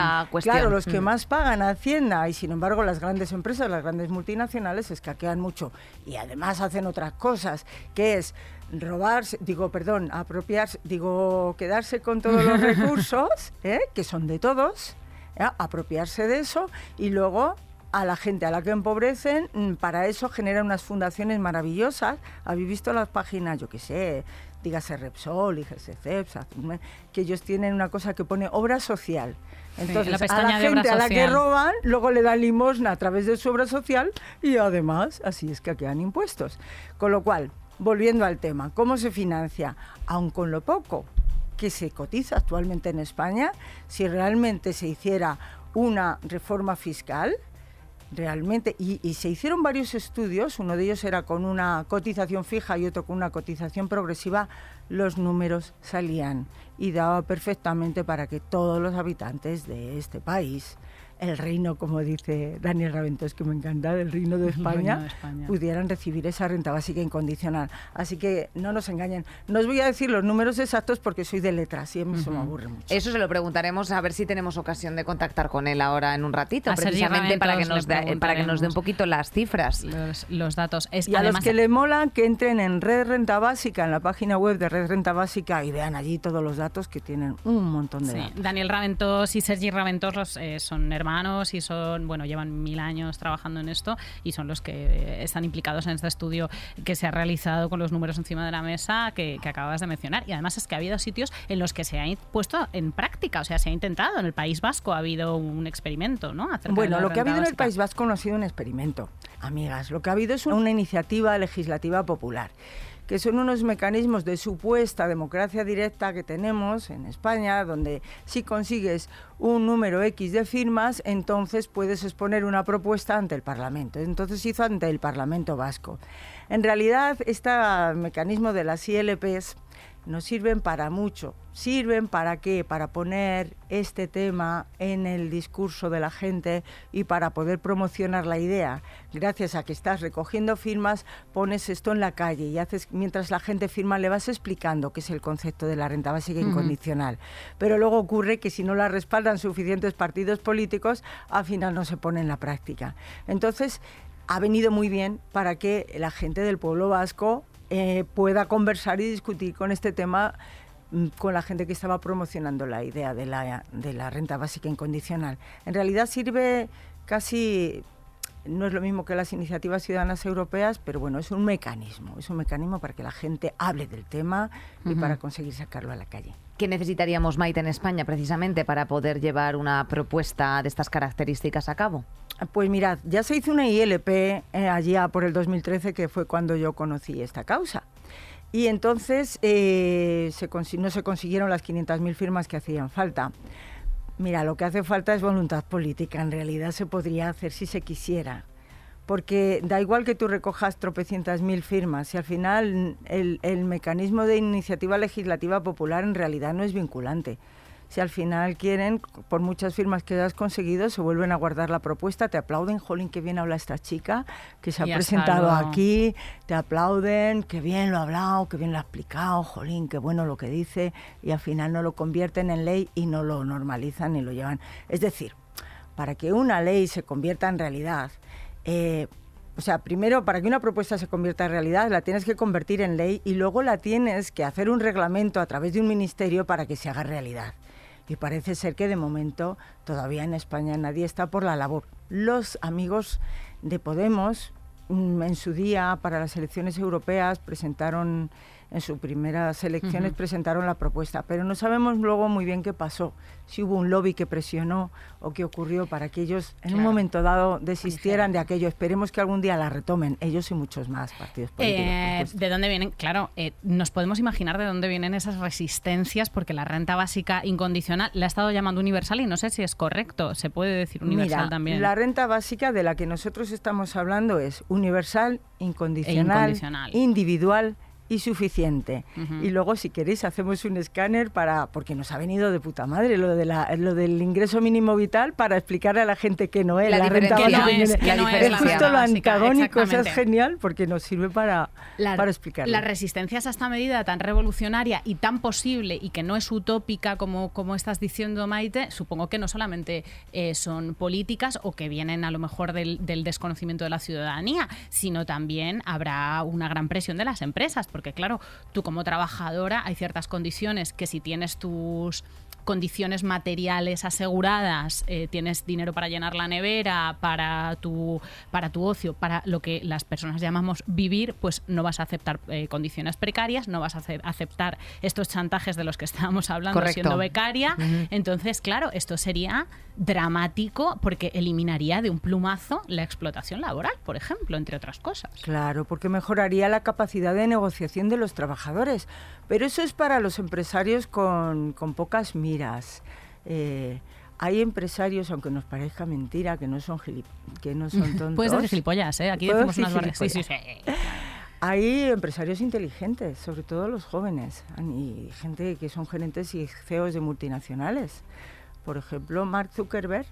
claro, los que Mm. más pagan a Hacienda y sin embargo las grandes empresas, las grandes multinacionales escaquean mucho y además hacen otras cosas, que es robarse, digo, perdón, apropiarse, digo, quedarse con todos los recursos, ¿eh? que son de todos, ¿eh? apropiarse de eso y luego a la gente a la que empobrecen, mm, para eso generan unas fundaciones maravillosas. ¿Habéis visto las páginas, yo qué sé, dígase Repsol, IGSCEPS, Azumé, que ellos tienen una cosa que pone obra social. Entonces, la a la gente a la que roban, luego le dan limosna a través de su obra social y además así es que quedan impuestos. Con lo cual, volviendo al tema, ¿cómo se financia? Aun con lo poco que se cotiza actualmente en España, si realmente se hiciera una reforma fiscal, realmente, y, y se hicieron varios estudios, uno de ellos era con una cotización fija y otro con una cotización progresiva, los números salían y daba perfectamente para que todos los habitantes de este país, el reino, como dice Daniel Raventós, que me encanta, del reino de El reino España, de España. pudieran recibir esa renta básica incondicional. Así que no nos engañen. No os voy a decir los números exactos porque soy de letras y a mí eso me aburre mucho. Eso se lo preguntaremos a ver si tenemos ocasión de contactar con él ahora en un ratito, A precisamente para que, nos para que nos dé un poquito las cifras. los, los datos. Es, Y a además, los que le molan, que entren en Red Renta Básica, en la página web de Red Renta Básica y vean allí todos los datos que tienen un montón de Sí, datos. Daniel Raventós y Sergi Raventós los, eh, son hermanos y son, bueno, llevan mil años trabajando en esto y son los que eh, están implicados en este estudio que se ha realizado con los números encima de la mesa que, que acabas de mencionar. Y además es que ha habido sitios en los que se ha puesto en práctica, o sea, se ha intentado. En el País Vasco ha habido un experimento, ¿no? Bueno, lo que ha habido en el. País Vasco no ha sido un experimento, amigas. Lo que ha habido es una iniciativa legislativa popular, que son unos mecanismos de supuesta democracia directa que tenemos en España, donde si consigues un número X de firmas, entonces puedes exponer una propuesta ante el Parlamento. Entonces hizo ante el Parlamento Vasco. En realidad, este mecanismo de las ILPs no sirven para mucho. ¿Sirven para qué? Para poner este tema en el discurso de la gente y para poder promocionar la idea. Gracias a que estás recogiendo firmas, pones esto en la calle y haces, mientras la gente firma, le vas explicando qué es el concepto de la renta básica incondicional. Pero luego ocurre que si no la respaldan suficientes partidos políticos, al final no se pone en la práctica. Entonces, ha venido muy bien para que la gente del pueblo vasco eh, pueda conversar y discutir con este tema mm, con la gente que estaba promocionando la idea de la, de la renta básica incondicional. En realidad sirve casi, no es lo mismo que las iniciativas ciudadanas europeas, pero bueno, es un mecanismo, es un mecanismo para que la gente hable del tema y para conseguir sacarlo a la calle. ¿Qué necesitaríamos, Maite, en España precisamente para poder llevar una propuesta de estas características a cabo? Pues mirad, ya se hizo una ILP eh, allí por el 2013, que fue cuando yo conocí esta causa. Y entonces eh, no se consiguieron las 500.000 firmas que hacían falta. Mira, lo que hace falta es voluntad política. En realidad se podría hacer si se quisiera. Porque da igual que tú recojas tropecientas mil firmas, si al final el, el mecanismo de iniciativa legislativa popular en realidad no es vinculante si al final quieren, por muchas firmas que has conseguido, se vuelven a guardar la propuesta, te aplauden, jolín, qué bien habla esta chica, que se ha presentado aquí, te aplauden, qué bien lo ha hablado, qué bien lo ha explicado, jolín, qué bueno lo que dice, y al final no lo convierten en ley y no lo normalizan ni lo llevan. Es decir, para que una ley se convierta en realidad, eh, o sea, primero, para que una propuesta se convierta en realidad, la tienes que convertir en ley y luego la tienes que hacer un reglamento a través de un ministerio para que se haga realidad y parece ser que de momento todavía en España nadie está por la labor. Los amigos de Podemos mm, en su día para las elecciones europeas presentaron en sus primeras elecciones presentaron la propuesta, pero no sabemos luego muy bien qué pasó, si hubo un lobby que presionó o qué ocurrió para que ellos en un momento dado desistieran de aquello. Esperemos que algún día la retomen, ellos y muchos más partidos políticos. Eh, ¿De dónde vienen? Claro, eh, nos podemos imaginar de dónde vienen esas resistencias, porque la renta básica incondicional la ha estado llamando universal y no sé si es correcto, se puede decir universal también. La renta básica de la que nosotros estamos hablando es universal, incondicional, e incondicional. individual y suficiente. Y luego, si queréis, hacemos un escáner para, porque nos ha venido de puta madre lo, de la, lo del ingreso mínimo vital para explicarle a la gente que no es la, renta básica. es, justo lo antagónico, es genial porque nos sirve para, para explicarlo. Las resistencias a esta medida tan revolucionaria y tan posible y que no es utópica como, como estás diciendo, Maite, supongo que no solamente eh, son políticas o que vienen a lo mejor del, del desconocimiento de la ciudadanía, sino también habrá una gran presión de las empresas porque claro, tú como trabajadora hay ciertas condiciones que si tienes tus condiciones materiales aseguradas, eh, tienes dinero para llenar la nevera, para tu, para tu ocio, para lo que las personas llamamos vivir, pues no vas a aceptar eh, condiciones precarias, no vas a aceptar estos chantajes de los que estábamos hablando siendo becaria. Entonces, claro, esto sería dramático porque eliminaría de un plumazo la explotación laboral, por ejemplo, entre otras cosas. Claro, porque mejoraría la capacidad de negociación de los trabajadores. Pero eso es para los empresarios con, con pocas miras. Eh, hay empresarios, aunque nos parezca mentira, que no son que no son tontos. Puedes decir gilipollas, ¿eh? Aquí decimos unas barras. Sí, sí, sí. Hay empresarios inteligentes, sobre todo los jóvenes, y gente que son gerentes y CEOs de multinacionales. Por ejemplo, Mark Zuckerberg,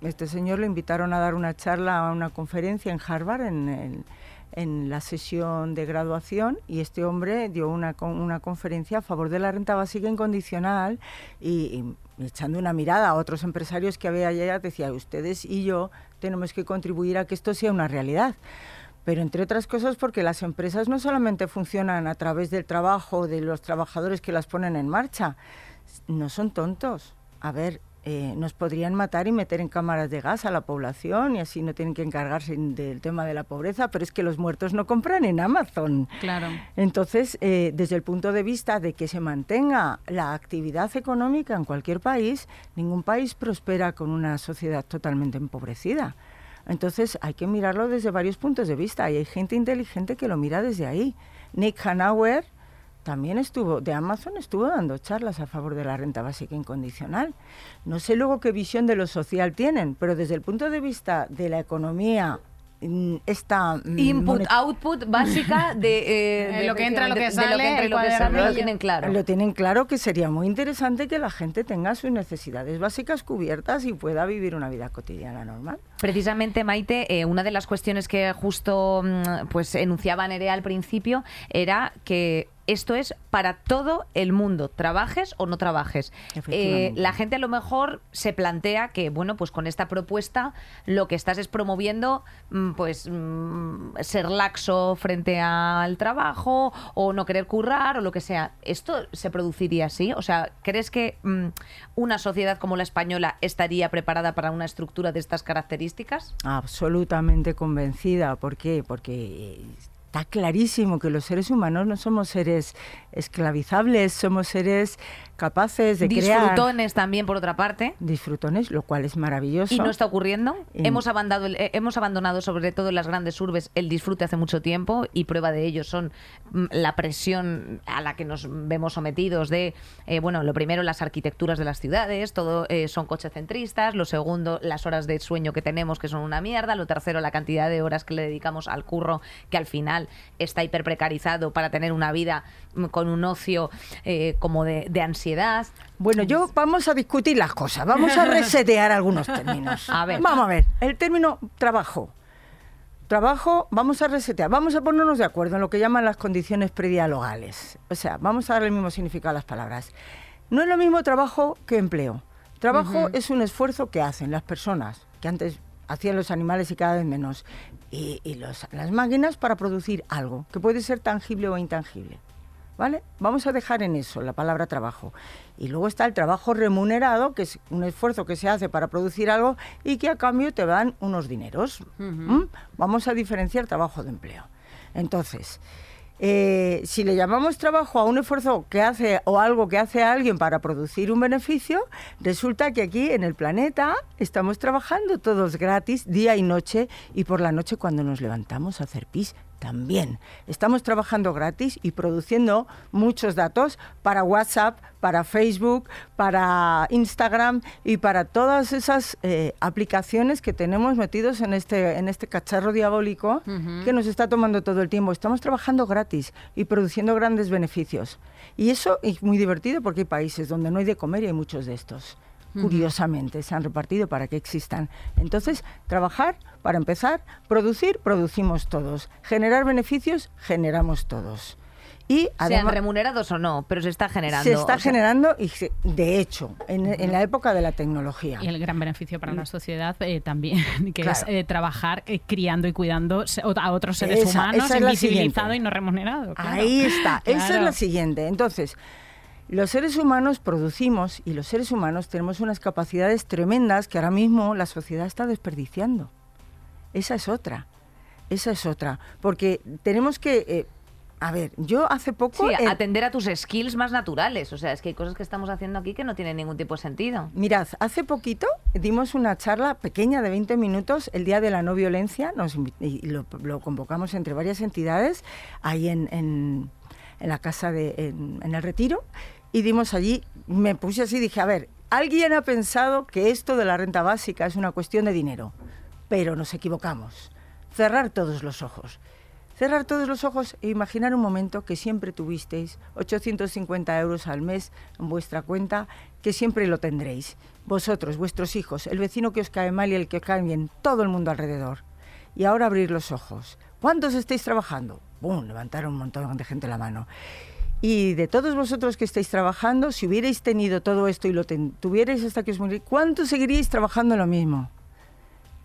este señor le invitaron a dar una charla a una conferencia en Harvard, en el en la sesión de graduación y este hombre dio una, una conferencia a favor de la renta básica incondicional y, echando una mirada a otros empresarios que había allá, decía, ustedes y yo tenemos que contribuir a que esto sea una realidad. Pero entre otras cosas porque las empresas no solamente funcionan a través del trabajo de los trabajadores que las ponen en marcha, no son tontos. A ver, eh, nos podrían matar y meter en cámaras de gas a la población y así no tienen que encargarse del tema de la pobreza, pero es que los muertos no compran en Amazon. Claro. Entonces, eh, desde el punto de vista de que se mantenga la actividad económica en cualquier país, ningún país prospera con una sociedad totalmente empobrecida. Entonces, hay que mirarlo desde varios puntos de vista y hay gente inteligente que lo mira desde ahí. Nick Hanauer, también estuvo, de Amazon estuvo dando charlas a favor de la renta básica incondicional. No sé luego qué visión de lo social tienen, pero desde el punto de vista de la economía mm, esta mm, Input, output básica de, eh, Eh, de- lo que entra, lo que de sale, lo que entra y el lo que sale, lo tienen claro. Lo tienen claro que sería muy interesante que la gente tenga sus necesidades básicas cubiertas y pueda vivir una vida cotidiana normal. Precisamente, Maite, eh, una de las cuestiones que justo mm, pues enunciaba Nerea al principio era que esto es para todo el mundo, trabajes o no trabajes. Eh, la gente a lo mejor se plantea que, bueno, pues con esta propuesta lo que estás es promoviendo, mm, pues, mm, ser laxo frente al trabajo o no querer currar o lo que sea. ¿Esto se produciría así? O sea, ¿crees que mm, una sociedad como la española estaría preparada para una estructura de estas características? Absolutamente convencida. ¿Por qué? Porque está clarísimo que los seres humanos no somos seres esclavizables, somos seres capaces de crear Disfrutones también, por otra parte. disfrutones, lo cual es maravilloso. Y no está ocurriendo. Y- Hemos abandonado, el- eh, hemos abandonado, sobre todo en las grandes urbes, el disfrute hace mucho tiempo y prueba de ello son mm, la presión a la que nos vemos sometidos de, eh, bueno, lo primero, las arquitecturas de las ciudades, todo eh, son cochecentristas, lo segundo, las horas de sueño que tenemos que son una mierda, lo tercero, la cantidad de horas que le dedicamos al curro que al final está hiper precarizado para tener una vida mm, con un ocio eh, como de, de ansiedad. Bueno, yo vamos a discutir las cosas, vamos a resetear algunos términos. A ver. Vamos a ver, el término trabajo. Trabajo, vamos a resetear, vamos a ponernos de acuerdo en lo que llaman las condiciones predialogales. O sea, vamos a darle el mismo significado a las palabras. No es lo mismo trabajo que empleo. Trabajo es un esfuerzo que hacen las personas, que antes hacían los animales y cada vez menos, y, y los- las máquinas para producir algo, que puede ser tangible o intangible. ¿Vale? Vamos a dejar en eso la palabra trabajo. Y luego está el trabajo remunerado, que es un esfuerzo que se hace para producir algo y que a cambio te dan unos dineros. ¿Mm? Vamos a diferenciar trabajo de empleo. Entonces, eh, si le llamamos trabajo a un esfuerzo que hace o algo que hace alguien para producir un beneficio, resulta que aquí en el planeta estamos trabajando todos gratis, día y noche, y por la noche cuando nos levantamos a hacer pis también. Estamos trabajando gratis y produciendo muchos datos para WhatsApp, para Facebook, para Instagram y para todas esas eh, aplicaciones que tenemos metidos en este, en este cacharro diabólico que nos está tomando todo el tiempo. Estamos trabajando gratis y produciendo grandes beneficios. Y eso es muy divertido porque hay países donde no hay de comer y hay muchos de estos. Curiosamente, se han repartido para que existan. Entonces, trabajar, para empezar, producir, producimos todos. Generar beneficios, generamos todos. Y Sean además, remunerados o no, pero se está generando. se está o sea, generando, y se- de hecho, en, en la época de la tecnología. Y el gran beneficio para la sociedad eh, también, que es eh, trabajar eh, criando y cuidando a otros seres Esa- humanos, esa es la invisibilizado siguiente. y no remunerado. claro. Ahí está, esa es la siguiente. Entonces, los seres humanos producimos y los seres humanos tenemos unas capacidades tremendas que ahora mismo la sociedad está desperdiciando. Esa es otra, esa es otra. Porque tenemos que... eh, a ver, yo hace poco... Sí, en- atender a tus skills más naturales. O sea, es que hay cosas que estamos haciendo aquí que no tienen ningún tipo de sentido. Mirad, hace poquito dimos una charla pequeña de 20 minutos el Día de la No Violencia, nos y lo, lo convocamos entre varias entidades, ahí en, en- en la casa de, en, en el retiro, y dimos allí, me puse así y dije, a ver, alguien ha pensado que esto de la renta básica es una cuestión de dinero, pero nos equivocamos. Cerrar todos los ojos. Cerrar todos los ojos e imaginar un momento que siempre tuvisteis 850 euros al mes en vuestra cuenta, que siempre lo tendréis. Vosotros, vuestros hijos, el vecino que os cae mal y el que os cae bien, todo el mundo alrededor. Y ahora abrir los ojos. ¿Cuántos estáis trabajando? ¡Bum! Levantaron un montón de gente la mano. Y de todos vosotros que estáis trabajando, si hubierais tenido todo esto y lo tuvierais hasta que os muriréis, ¿cuántos seguiríais trabajando lo mismo?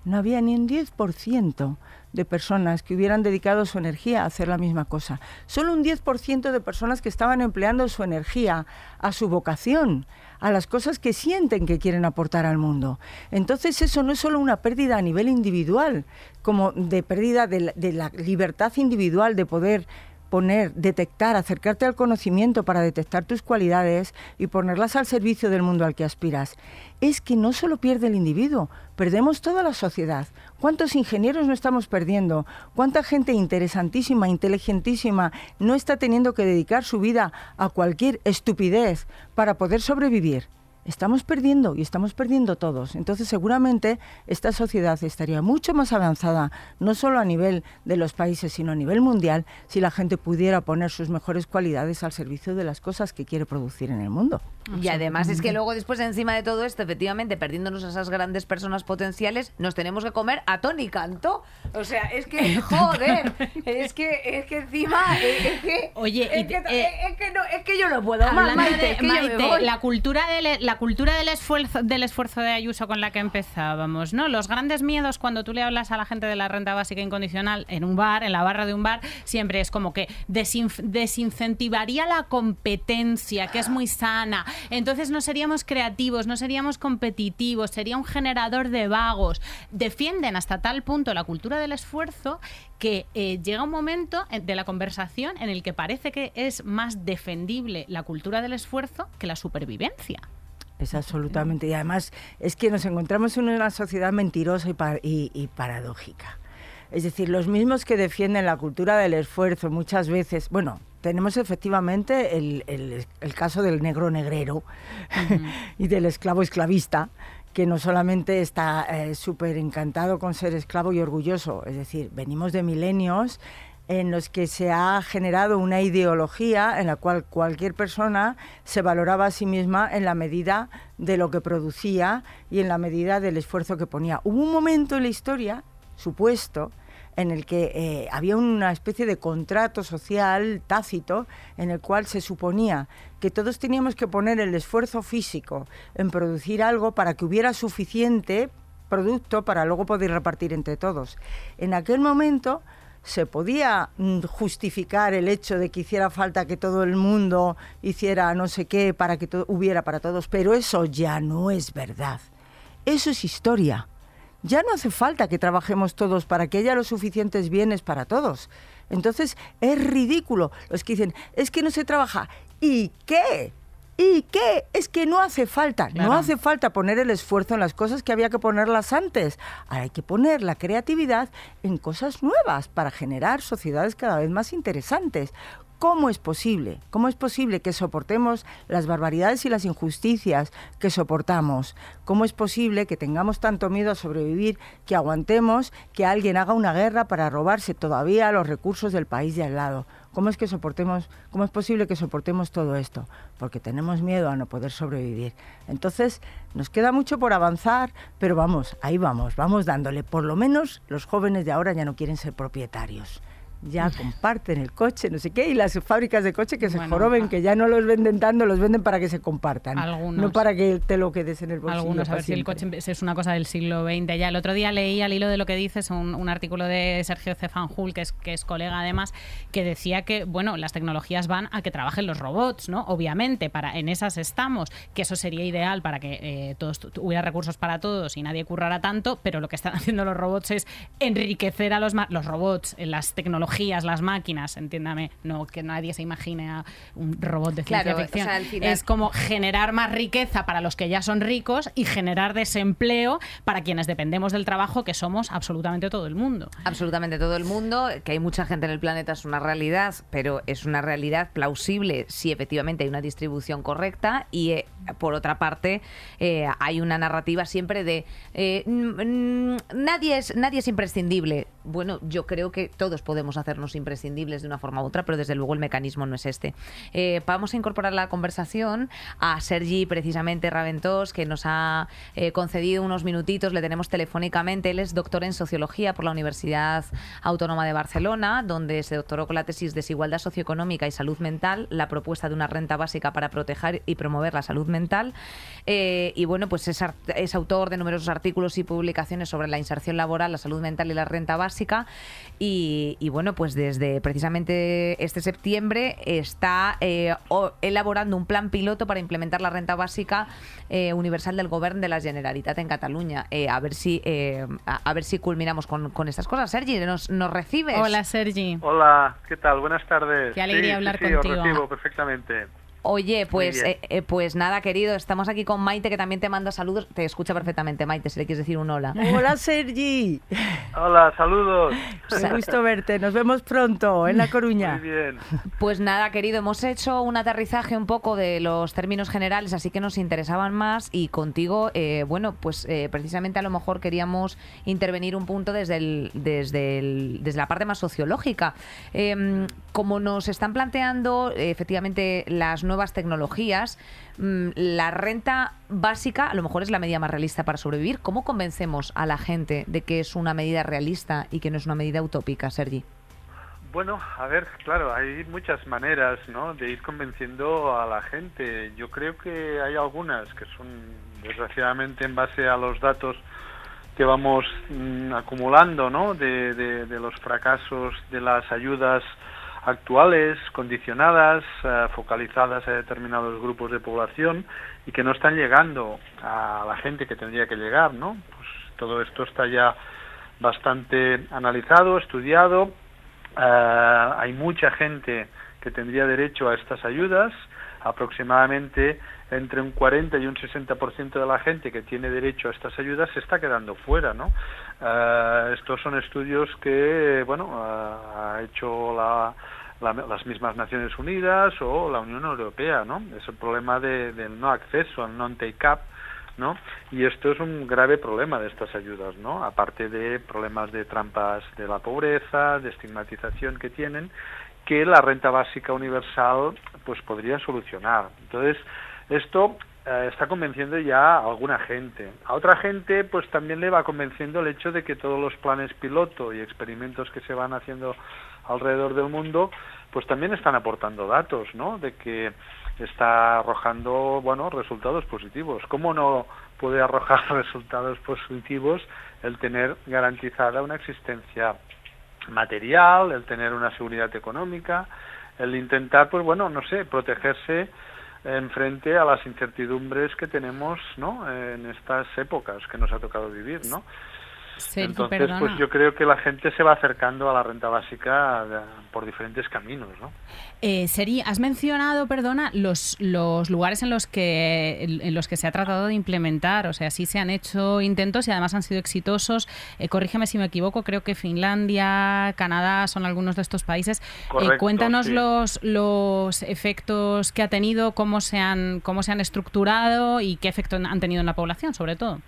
No había ni un 10% de personas que hubieran dedicado su energía a hacer la misma cosa. Solo un 10% de personas que estaban empleando su energía a su vocación, a las cosas que sienten que quieren aportar al mundo. Entonces eso no es solo una pérdida a nivel individual, como de pérdida de la libertad individual de poder poner, detectar, acercarte al conocimiento para detectar tus cualidades y ponerlas al servicio del mundo al que aspiras. Es que no solo pierde el individuo, perdemos toda la sociedad. ¿Cuántos ingenieros no estamos perdiendo? ¿Cuánta gente interesantísima, inteligentísima no está teniendo que dedicar su vida a cualquier estupidez para poder sobrevivir? Estamos perdiendo y estamos perdiendo todos. Entonces seguramente esta sociedad estaría mucho más avanzada, no solo a nivel de los países, sino a nivel mundial, si la gente pudiera poner sus mejores cualidades al servicio de las cosas que quiere producir en el mundo. Y además es que luego después encima de todo esto, efectivamente, perdiéndonos a esas grandes personas potenciales, nos tenemos que comer a Tony Canto. O sea, es que, joder, es que, es que encima, es que... Oye, es, y- que, eh, es que no, es que yo no puedo más, Maite, de- es que Maite, la cultura del la cultura del esfuerzo del esfuerzo de Ayuso con la que empezábamos, ¿no? Los grandes miedos cuando tú le hablas a la gente de la renta básica incondicional en un bar, en la barra de un bar, siempre es como que desincentivaría la competencia, que es muy sana. Entonces no seríamos creativos, no seríamos competitivos, sería un generador de vagos. Defienden hasta tal punto la cultura del esfuerzo que eh, llega un momento en- de la conversación en el que parece que es más defendible la cultura del esfuerzo que la supervivencia. Es absolutamente. Y además es que nos encontramos en una sociedad mentirosa y- y paradójica. Es decir, los mismos que defienden la cultura del esfuerzo muchas veces, bueno, tenemos efectivamente el, el- el caso del negro negrero y del esclavo esclavista, que no solamente está eh, súper encantado con ser esclavo y orgulloso, es decir, venimos de milenios en los que se ha generado una ideología en la cual cualquier persona se valoraba a sí misma en la medida de lo que producía y en la medida del esfuerzo que ponía. Hubo un momento en la historia, supuesto, en el que eh, había una especie de contrato social tácito en el cual se suponía que todos teníamos que poner el esfuerzo físico en producir algo para que hubiera suficiente producto para luego poder repartir entre todos. En aquel momento se podía mm, justificar el hecho de que hiciera falta que todo el mundo hiciera no sé qué para que hubiera para todos, pero eso ya no es verdad. Eso es historia. Ya no hace falta que trabajemos todos para que haya los suficientes bienes para todos. Entonces es ridículo los que dicen, es que no se trabaja. ¿Y qué? ¿Y qué? Es que no hace falta, Claro. no hace falta poner el esfuerzo en las cosas que había que ponerlas antes. Ahora hay que poner la creatividad en cosas nuevas para generar sociedades cada vez más interesantes. ¿Cómo es posible? ¿Cómo es posible que soportemos las barbaridades y las injusticias que soportamos? ¿Cómo es posible que tengamos tanto miedo a sobrevivir que aguantemos que alguien haga una guerra para robarse todavía los recursos del país de al lado? ¿Cómo es que soportemos, cómo es posible que soportemos todo esto? Porque tenemos miedo a no poder sobrevivir. Entonces, nos queda mucho por avanzar, pero vamos, ahí vamos, vamos dándole. Por lo menos los jóvenes de ahora ya no quieren ser propietarios. Ya comparten el coche, no sé qué, y las fábricas de coche que se Bueno, joroben, a- que ya no los venden tanto, los venden para que se compartan. Algunos. No para que te lo quedes en el bolsillo. Algunos, a ver si el coche es una cosa del siglo XX ya. El otro día leí al hilo de lo que dices un, un artículo de Sergio Cefanjul, que es, que es colega además, que decía que, bueno, las tecnologías van a que trabajen los robots, ¿no? Obviamente, para en esas estamos, que eso sería ideal para que eh, todos hubiera recursos para todos y nadie currara tanto, pero lo que están haciendo los robots es enriquecer a los, los robots, las tecnologías, las máquinas, entiéndame, no que nadie se imagine a un robot de ciencia Claro, o ficción. sea, al final- Es como generar más riqueza para los que ya son ricos y generar desempleo para quienes dependemos del trabajo, que somos absolutamente todo el mundo. absolutamente todo el mundo, que hay mucha gente en el planeta es una realidad, pero es una realidad plausible si efectivamente hay una distribución correcta y eh, por otra parte eh, hay una narrativa siempre de eh, nadie es nadie es imprescindible. Bueno, yo creo que todos podemos hacernos imprescindibles de una forma u otra, pero desde luego el mecanismo no es este. Eh, vamos a incorporar la conversación a Sergi precisamente Raventós, que nos ha eh, concedido unos minutitos, le tenemos telefónicamente. Él es doctor en sociología por la Universidad Autónoma de Barcelona, donde se doctoró con la tesis Desigualdad socioeconómica y salud mental, la propuesta de una renta básica para proteger y promover la salud mental. Eh, y bueno, pues es, es autor de numerosos artículos y publicaciones sobre la inserción laboral, la salud mental y la renta básica. Y, y bueno, pues desde precisamente este septiembre está eh, o- elaborando un plan piloto para implementar la renta básica eh, universal del Govern de la Generalitat en Cataluña. Eh, a ver si eh, a, a ver si culminamos con, con estas cosas. Sergi, ¿nos, nos recibes? Hola, Sergi. Hola, ¿qué tal? Buenas tardes. Qué alegría Sí, hablar sí, sí, contigo. os recibo perfectamente. Oye, pues, eh, eh, pues nada, querido, estamos aquí con Maite, que también te manda saludos. Te escucha perfectamente, Maite, si le quieres decir un hola. Hola Sergi, Hola, saludos. un gusto verte. Nos vemos pronto en La Coruña. Muy bien. Pues nada, querido, hemos hecho un aterrizaje un poco de los términos generales, así que nos interesaban más y contigo, eh, bueno, pues eh, precisamente a lo mejor queríamos intervenir un punto desde, el, desde, el- desde la parte más sociológica. Eh, como nos están planteando efectivamente las nuevas tecnologías, mm, la renta básica a lo mejor es la medida más realista para sobrevivir. ¿Cómo convencemos a la gente de que es una medida realista y que no es una medida utópica, Sergi? Bueno, a ver, claro, hay muchas maneras, ¿no? De ir convenciendo a la gente. Yo creo que hay algunas que son, desgraciadamente, en base a los datos que vamos mm, acumulando, ¿no? De, de- de los fracasos de las ayudas actuales, condicionadas, eh, focalizadas a determinados grupos de población y que no están llegando a la gente que tendría que llegar, ¿no? Pues todo esto está ya bastante analizado, estudiado. Eh, hay mucha gente que tendría derecho a estas ayudas, aproximadamente entre un 40 y un 60% de la gente que tiene derecho a estas ayudas se está quedando fuera, ¿no? Eh, estos son estudios que, bueno, eh, ha hecho la, la- las mismas Naciones Unidas o la Unión Europea, ¿no? Es el problema de- del no acceso, al non-take-up, ¿no? Y esto es un grave problema de estas ayudas, ¿no? Aparte de problemas de trampas de la pobreza, de estigmatización que tienen, que la renta básica universal pues podría solucionar. Entonces, esto eh, está convenciendo ya a alguna gente. A otra gente pues también le va convenciendo el hecho de que todos los planes piloto y experimentos que se van haciendo alrededor del mundo pues también están aportando datos, ¿no? De que está arrojando, bueno, resultados positivos. ¿Cómo no puede arrojar resultados positivos el tener garantizada una existencia material, el tener una seguridad económica, el intentar, pues bueno, no sé, protegerse en frente a las incertidumbres que tenemos, ¿no? En estas épocas que nos ha tocado vivir, ¿no? Sergi, Entonces, perdona. pues yo creo que la gente se va acercando a la renta básica de- por diferentes caminos, ¿no? Eh, Seri, has mencionado, perdona, los, los lugares en los que en, los que se ha tratado de implementar, o sea, sí se han hecho intentos y además han sido exitosos. Eh, corrígeme si me equivoco, creo que Finlandia, Canadá son algunos de estos países. Eh, Correcto, cuéntanos sí. los, los efectos que ha tenido, cómo se han cómo se han estructurado y qué efecto han tenido en la población, sobre todo.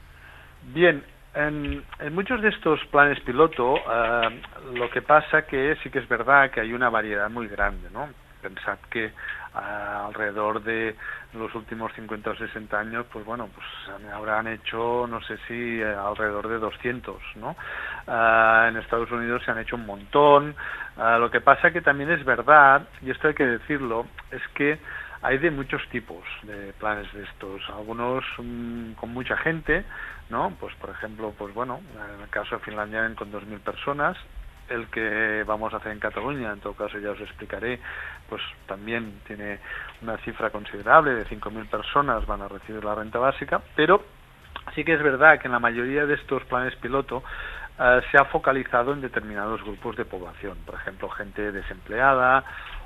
Bien, en, en muchos de estos planes piloto, eh, lo que pasa que sí que es verdad que hay una variedad muy grande, ¿no? Pensad que eh, alrededor de los últimos 50 o 60 años, pues bueno, pues habrán hecho, no sé si eh, alrededor de 200, ¿no? En Estados Unidos se han hecho un montón. Lo que pasa que también es verdad, y esto hay que decirlo, es que hay de muchos tipos de planes de estos, algunos mm, con mucha gente, ¿no? Pues por ejemplo, pues bueno, en el caso de Finlandia con 2.000 personas, el que vamos a hacer en Cataluña, en todo caso ya os explicaré, pues también tiene una cifra considerable, de 5.000 personas van a recibir la renta básica, pero sí que es verdad que en la mayoría de estos planes piloto eh, se ha focalizado en determinados grupos de población, por ejemplo, gente desempleada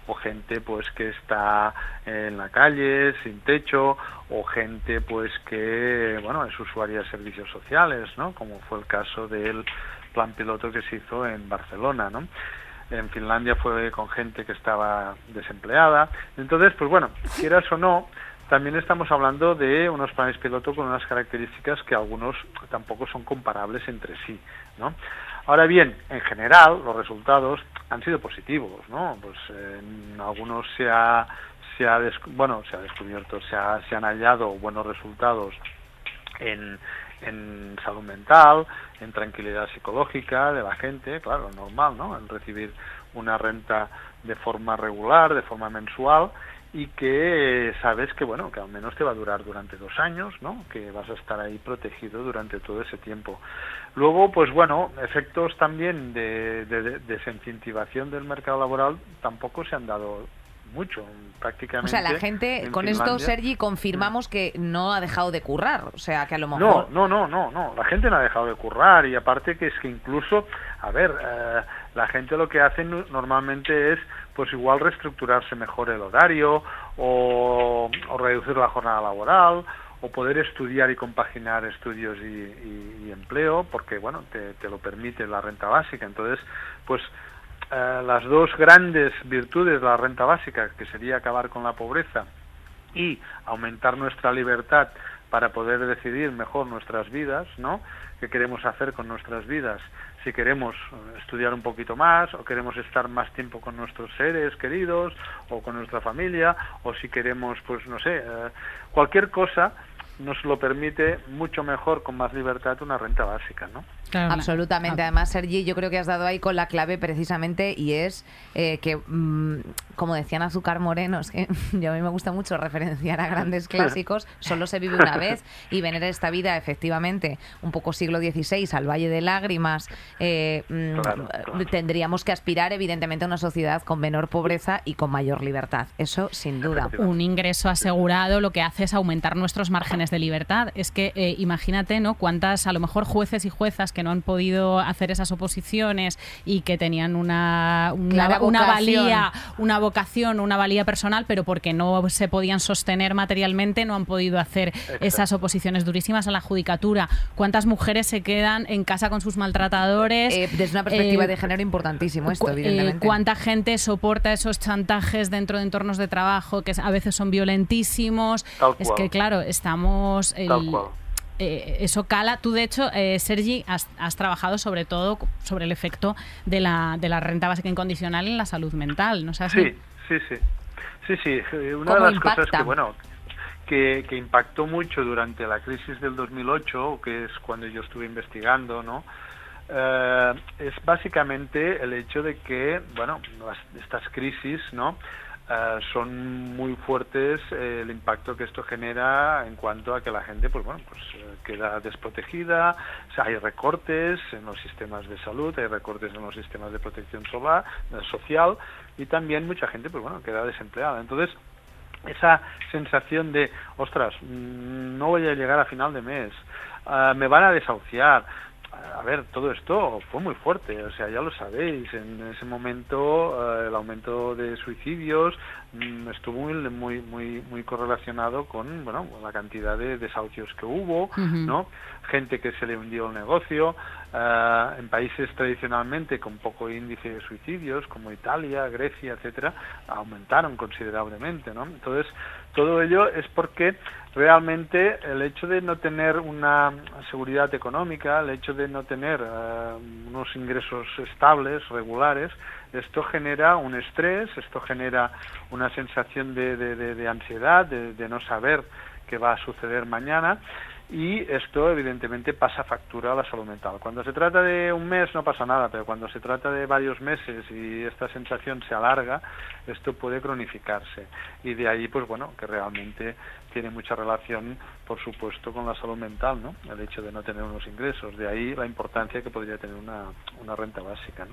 o gente pues que está en la calle sin techo o gente pues que bueno es usuaria de servicios sociales, ¿no? Como fue el caso del plan piloto que se hizo en Barcelona, ¿no? En Finlandia fue con gente que estaba desempleada. Entonces, pues bueno, quieras o no, también estamos hablando de unos planes piloto con unas características que algunos tampoco son comparables entre sí, ¿no? Ahora bien, en general los resultados han sido positivos, ¿no? Pues en algunos se ha se ha bueno, se ha descubierto, se, ha- han hallado buenos resultados en, en salud mental, en tranquilidad psicológica de la gente, claro, normal, ¿no? En recibir una renta de forma regular, de forma mensual y que sabes que bueno, que al menos te va a durar durante dos años, ¿no? Que vas a estar ahí protegido durante todo ese tiempo. Luego, pues bueno, efectos también de, de, de desincentivación del mercado laboral tampoco se han dado mucho, O prácticamente. sea, la gente, en con esto, Sergi, confirmamos que no ha dejado de currar. O sea, que a lo no, mejor... no, no, no, no. La gente no ha dejado de currar y aparte que es que incluso, a ver, eh, la gente lo que hace normalmente es, pues igual reestructurarse mejor el horario o, reducir la jornada laboral, o poder estudiar y compaginar estudios y, empleo, porque bueno, te, te lo permite la renta básica. Entonces, pues eh, las dos grandes virtudes de la renta básica, que sería acabar con la pobreza y aumentar nuestra libertad para poder decidir mejor nuestras vidas, ¿no? ¿Qué queremos hacer con nuestras vidas? Si queremos eh, estudiar un poquito más, o queremos estar más tiempo con nuestros seres queridos, o con nuestra familia, o si queremos, pues no sé, eh, cualquier cosa nos lo permite mucho mejor, con más libertad, una renta básica, ¿no? Claro, Absolutamente. ah, Además, Sergi, yo creo que has dado ahí con la clave precisamente y es eh, que, mm, como decían Azúcar Moreno, es que yo a mí me gusta mucho referenciar a grandes clásicos, solo se vive una vez y venir esta vida, efectivamente, un poco siglo XVI, al Valle de Lágrimas, eh, mm, Claro, claro. tendríamos que aspirar, evidentemente, a una sociedad con menor pobreza y con mayor libertad. Eso, sin duda. un ingreso asegurado lo que hace es aumentar nuestros márgenes de libertad. Es que eh, imagínate, ¿no? Cuántas, a lo mejor, jueces y juezas que no han podido hacer esas oposiciones y que tenían una, una, valía, una vocación, una valía personal, pero porque no se podían sostener materialmente, no han podido hacer esas oposiciones durísimas a la judicatura. ¿Cuántas mujeres se quedan en casa con sus maltratadores? Eh, desde una perspectiva Eh, de género importantísimo esto, eh, evidentemente. ¿Cuánta gente soporta esos chantajes dentro de entornos de trabajo que a veces son violentísimos? Tal es cual. que, claro, estamos... el- Tal cual. Eh, eso cala. Tú, de hecho, eh, Sergi, has, has trabajado sobre todo sobre el efecto de la, de la renta básica incondicional en la salud mental, ¿no? sabes? Sí, sí, sí. Sí, sí. eh, Una de ¿Cómo las cosas que, bueno, que, que impactó mucho durante la crisis del 2008, que es cuando yo estuve investigando, ¿no? Eh, es básicamente el hecho de que, bueno, las- estas crisis, ¿no? Eh, son muy fuertes eh, el impacto que esto genera en cuanto a que la gente, pues bueno, pues eh, queda desprotegida, hay recortes en los sistemas de salud, hay recortes en los sistemas de protección social y también mucha gente, pues bueno, queda desempleada. Entonces, esa sensación de, ostras, mm, no voy a llegar a final de mes, ah, me van a desahuciar. A ver, todo esto fue muy fuerte, o sea, ya lo sabéis, en ese momento eh, el aumento de suicidios mm, estuvo muy, muy, muy, muy correlacionado con, bueno, la cantidad de desahucios que hubo. ¿no? Gente que se le hundió el negocio, eh, en países tradicionalmente con poco índice de suicidios, como Italia, Grecia, etcétera, aumentaron considerablemente, ¿no? Entonces, todo ello es porque realmente el hecho de no tener una seguridad económica, el hecho de no tener eh, unos ingresos estables, regulares, esto genera un estrés, esto genera una sensación de, de- de- de ansiedad, de, no saber qué va a suceder mañana y esto evidentemente pasa factura a la salud mental. Cuando se trata de un mes no pasa nada, pero cuando se trata de varios meses y esta sensación se alarga, esto puede cronificarse y de ahí pues bueno, que realmente tiene mucha relación por supuesto con la salud mental, ¿no? El hecho de no tener unos ingresos, de ahí la importancia que podría tener una, una renta básica, ¿no?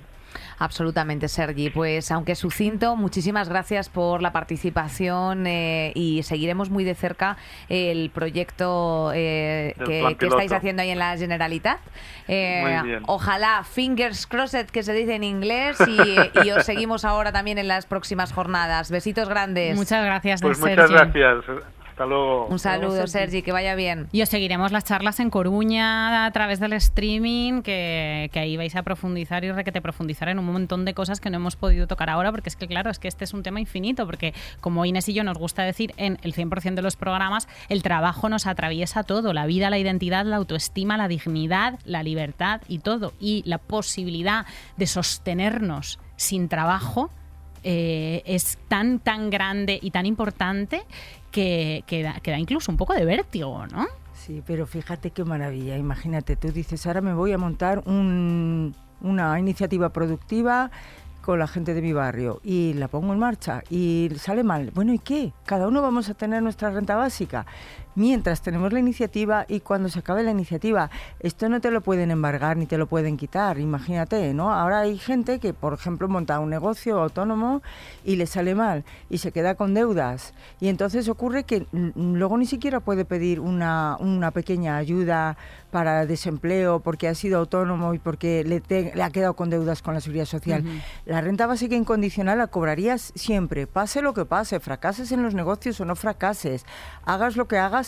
Absolutamente, Sergi. Pues aunque sucinto, muchísimas gracias por la participación eh, y seguiremos muy de cerca el proyecto eh, que, estáis haciendo ahí en la Generalitat. Eh, Muy bien. Ojalá, fingers crossed, que se dice en inglés, y, y os seguimos ahora también en las próximas jornadas. Besitos grandes. Muchas gracias, Pues Sergi. muchas gracias. Hasta luego. Un saludo, Sergi, que vaya bien. Y os seguiremos las charlas en Coruña a través del streaming, que, que ahí vais a profundizar y requete profundizar en un montón de cosas que no hemos podido tocar ahora, porque es que, claro, es que este es un tema infinito, porque como Inés y yo nos gusta decir en el 100% de los programas, el trabajo nos atraviesa todo, la vida, la identidad, la autoestima, la dignidad, la libertad y todo. Y la posibilidad de sostenernos sin trabajo eh, es tan, tan grande y tan importante que, que da, incluso un poco de vértigo, ¿no? Sí, pero fíjate qué maravilla. Imagínate, tú dices, ahora me voy a montar un- una iniciativa productiva con la gente de mi barrio y la pongo en marcha y sale mal. Bueno, ¿y qué? Cada uno vamos a tener nuestra renta básica mientras tenemos la iniciativa y cuando se acabe la iniciativa. Esto no te lo pueden embargar ni te lo pueden quitar, imagínate, ¿no? Ahora hay gente que, por ejemplo, monta un negocio autónomo y le sale mal y se queda con deudas. Y entonces ocurre que luego ni siquiera puede pedir una, una pequeña ayuda para desempleo porque ha sido autónomo y porque le, te- le ha quedado con deudas con la seguridad social. La La renta básica incondicional la cobrarías siempre, pase lo que pase, fracases en los negocios o no fracases, hagas lo que hagas,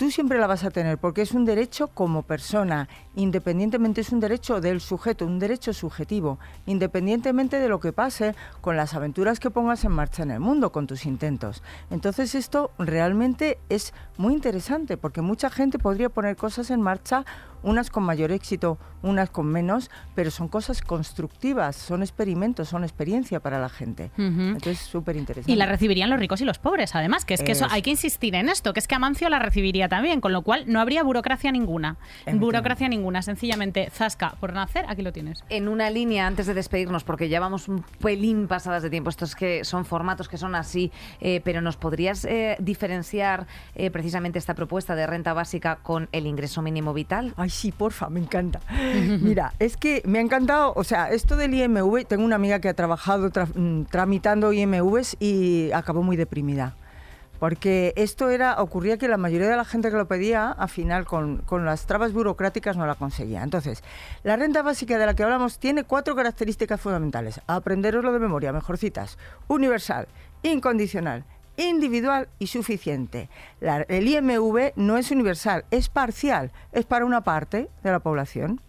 tú siempre la vas a tener porque es un derecho como persona, independientemente es un derecho del sujeto, un derecho subjetivo, independientemente de lo que pase con las aventuras que pongas en marcha en el mundo, con tus intentos. Entonces esto realmente es muy interesante porque mucha gente podría poner cosas en marcha unas con mayor éxito, unas con menos, pero son cosas constructivas, son experimentos, son experiencia para la gente. Entonces, súper interesante. Y la recibirían los ricos y los pobres, además, que es que eso hay que insistir en esto, que es que Amancio la recibiría también, con lo cual no habría burocracia ninguna. Burocracia ninguna, sencillamente, Zasca, por nacer, aquí lo tienes. En una línea, antes de despedirnos, porque ya vamos un pelín pasadas de tiempo, estos que son formatos que son así, eh, pero ¿nos podrías eh, diferenciar eh, precisamente esta propuesta de renta básica con el ingreso mínimo vital? Ay, sí, porfa, me encanta. Mira, es que me ha encantado, o sea, esto del IMV, tengo una amiga que ha trabajado tra- mm, tramitando IMVs y acabó muy deprimida. Porque esto era, ocurría que la mayoría de la gente que lo pedía, al final, con, con las trabas burocráticas no la conseguía. Entonces, la renta básica de la que hablamos tiene cuatro características fundamentales. Aprenderoslo de memoria, mejorcitas. Universal, incondicional, individual y suficiente. El IMV no es universal, es parcial, es para una parte de la población.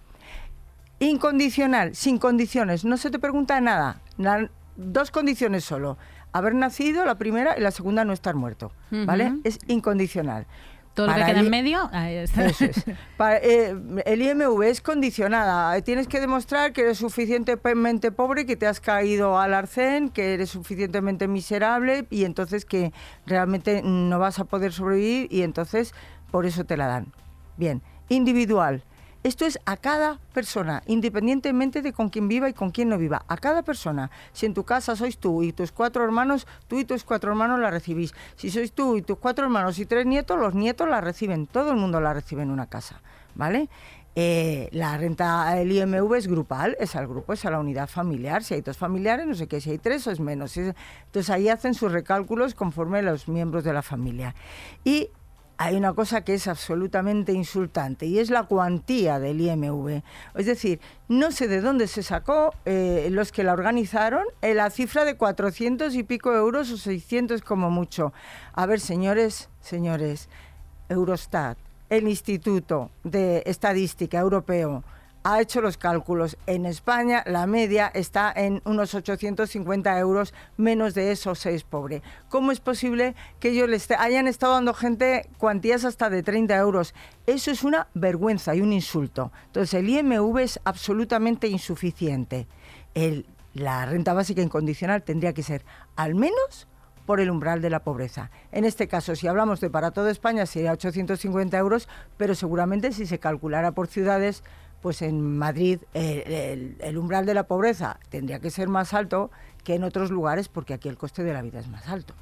Incondicional, sin condiciones, no se te pregunta nada. Na- dos condiciones solo. Haber nacido, la primera, y la segunda, no estar muerto. ¿Vale? Es incondicional. Todo lo que Para queda el en medio, ahí está. Eso es. Para- eh, el IMV es condicionada. Tienes que demostrar que eres suficientemente pobre, que te has caído al arcén, que eres suficientemente miserable y entonces que realmente no vas a poder sobrevivir y entonces por eso te la dan. Bien, individual. Esto es a cada persona, independientemente de con quién viva y con quién no viva. A cada persona. Si en tu casa sois tú y tus cuatro hermanos, tú y tus cuatro hermanos la recibís. Si sois tú y tus cuatro hermanos y tres nietos, los nietos la reciben. Todo el mundo la recibe en una casa. ¿Vale? Eh, la renta, el IMV es grupal, es al grupo, es a la unidad familiar. Si hay dos familiares, no sé qué, si hay tres o es menos. Es- Entonces ahí hacen sus recálculos conforme los miembros de la familia. Y hay una cosa que es absolutamente insultante y es la cuantía del IMV. Es decir, no sé de dónde se sacó eh, los que la organizaron eh, la cifra de 400 y pico euros o 600 como mucho. A ver, señores, señores, Eurostat, el Instituto de Estadística Europeo, ha hecho los cálculos. En España la media está en unos 850 euros, menos de eso se es pobre. ¿Cómo es posible que ellos le este- hayan estado dando gente cuantías hasta de 30 euros? Eso es una vergüenza y un insulto. Entonces el IMV es absolutamente insuficiente. La renta básica incondicional tendría que ser al menos por el umbral de la pobreza. En este caso, si hablamos de para toda España, sería 850 euros, pero seguramente si se calculara por ciudades, pues en Madrid el, el umbral de la pobreza tendría que ser más alto que en otros lugares, porque aquí el coste de la vida es más alto.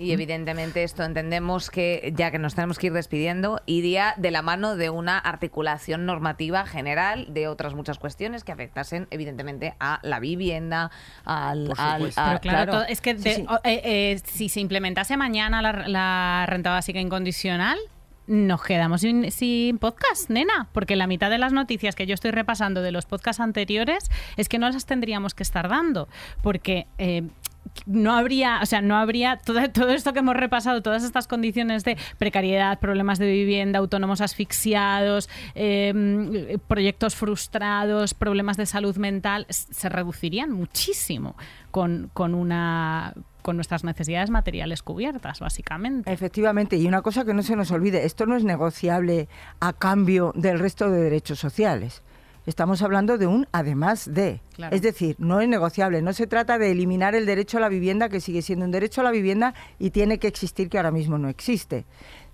Y evidentemente esto entendemos que, ya que nos tenemos que ir despidiendo, iría de la mano de una articulación normativa general de otras muchas cuestiones que afectasen evidentemente a la vivienda, al... Por al- supuesto. a- Pero claro, claro. todo- es que Sí, de- sí. o- eh, eh, si se implementase mañana la, la renta básica incondicional, nos quedamos sin, podcast, nena, porque la mitad de las noticias que yo estoy repasando de los podcasts anteriores es que no las tendríamos que estar dando, porque eh, no habría, o sea, no habría todo, esto que hemos repasado, todas estas condiciones de precariedad, problemas de vivienda, autónomos asfixiados, eh, proyectos frustrados, problemas de salud mental, se reducirían muchísimo con, con una con nuestras necesidades materiales cubiertas, básicamente. Efectivamente, y una cosa que no se nos olvide, esto no es negociable a cambio del resto de derechos sociales. Estamos hablando de un además de. Claro. Es decir, no es negociable. No se trata de eliminar el derecho a la vivienda, que sigue siendo un derecho a la vivienda y tiene que existir, que ahora mismo no existe.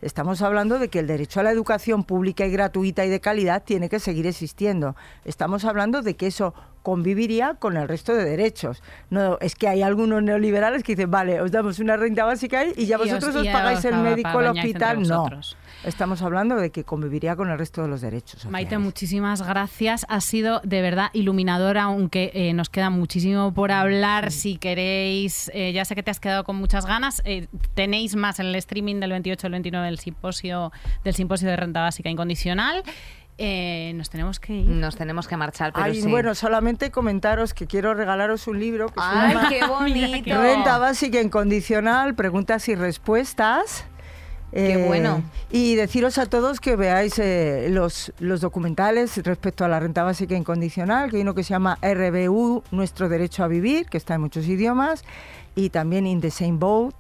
Estamos hablando de que el derecho a la educación pública y gratuita y de calidad tiene que seguir existiendo. Estamos hablando de que eso conviviría con el resto de derechos. No, es que hay algunos neoliberales que dicen, vale, os damos una renta básica y ya Y os- vosotros os, pagáis el médico, el hospital. No. vosotros. Estamos hablando de que conviviría con el resto de los derechos. Maite, sociales. muchísimas gracias. Ha sido de verdad iluminadora, aunque eh, nos queda muchísimo por hablar. Si queréis, eh, ya sé que te has quedado con muchas ganas. eh, tenéis más en el streaming del 28 al 29 del simposio, del simposio de renta básica incondicional. Eh, nos tenemos que ir. Nos tenemos que marchar, pero Ay, sí. bueno, solamente comentaros que quiero regalaros un libro que se Ay, llama qué bonito. Renta Básica Incondicional, preguntas y respuestas. Qué bueno. Y deciros a todos que veáis eh, los, los documentales respecto a la renta básica incondicional, que hay uno que se llama RBU, Nuestro Derecho a Vivir, que está en muchos idiomas, y también In the Same Boat.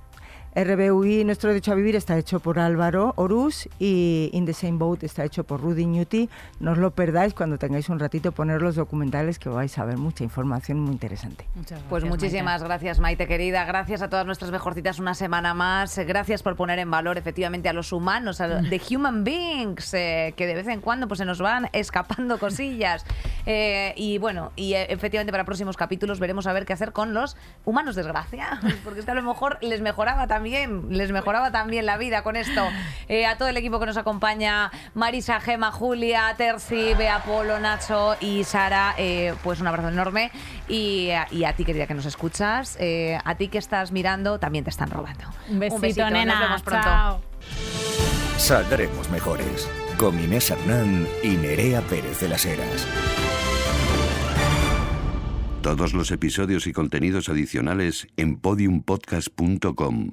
RBUI, Nuestro Derecho a Vivir, está hecho por Álvaro Orús y In the Same Boat está hecho por Rudy Newty. No os lo perdáis cuando tengáis un ratito poner los documentales que vais a ver mucha información muy interesante. Muchas Pues gracias, muchísimas Maite. gracias, Maite querida. Gracias a todas nuestras mejorcitas una semana más. Gracias por poner en valor efectivamente a los humanos, a the human beings, eh, que de vez en cuando pues se nos van escapando cosillas. Eh, y bueno, y eh, efectivamente para próximos capítulos veremos a ver qué hacer con los humanos desgraciados, porque es que a lo mejor les mejoraba también, les mejoraba también la vida con esto. Eh, a todo el equipo que nos acompaña, Marisa, Gema, Julia, Terci, Bea, Polo, Nacho y Sara, eh, pues un abrazo enorme. Y, a- y a ti, querida, que nos escuchas, eh, a ti que estás mirando, también te están robando. Un besito, nos nena. vemos pronto. Chao. Saldremos mejores. Con Inés Hernán y Nerea Pérez de las Heras. Todos los episodios y contenidos adicionales en podiumpodcast.com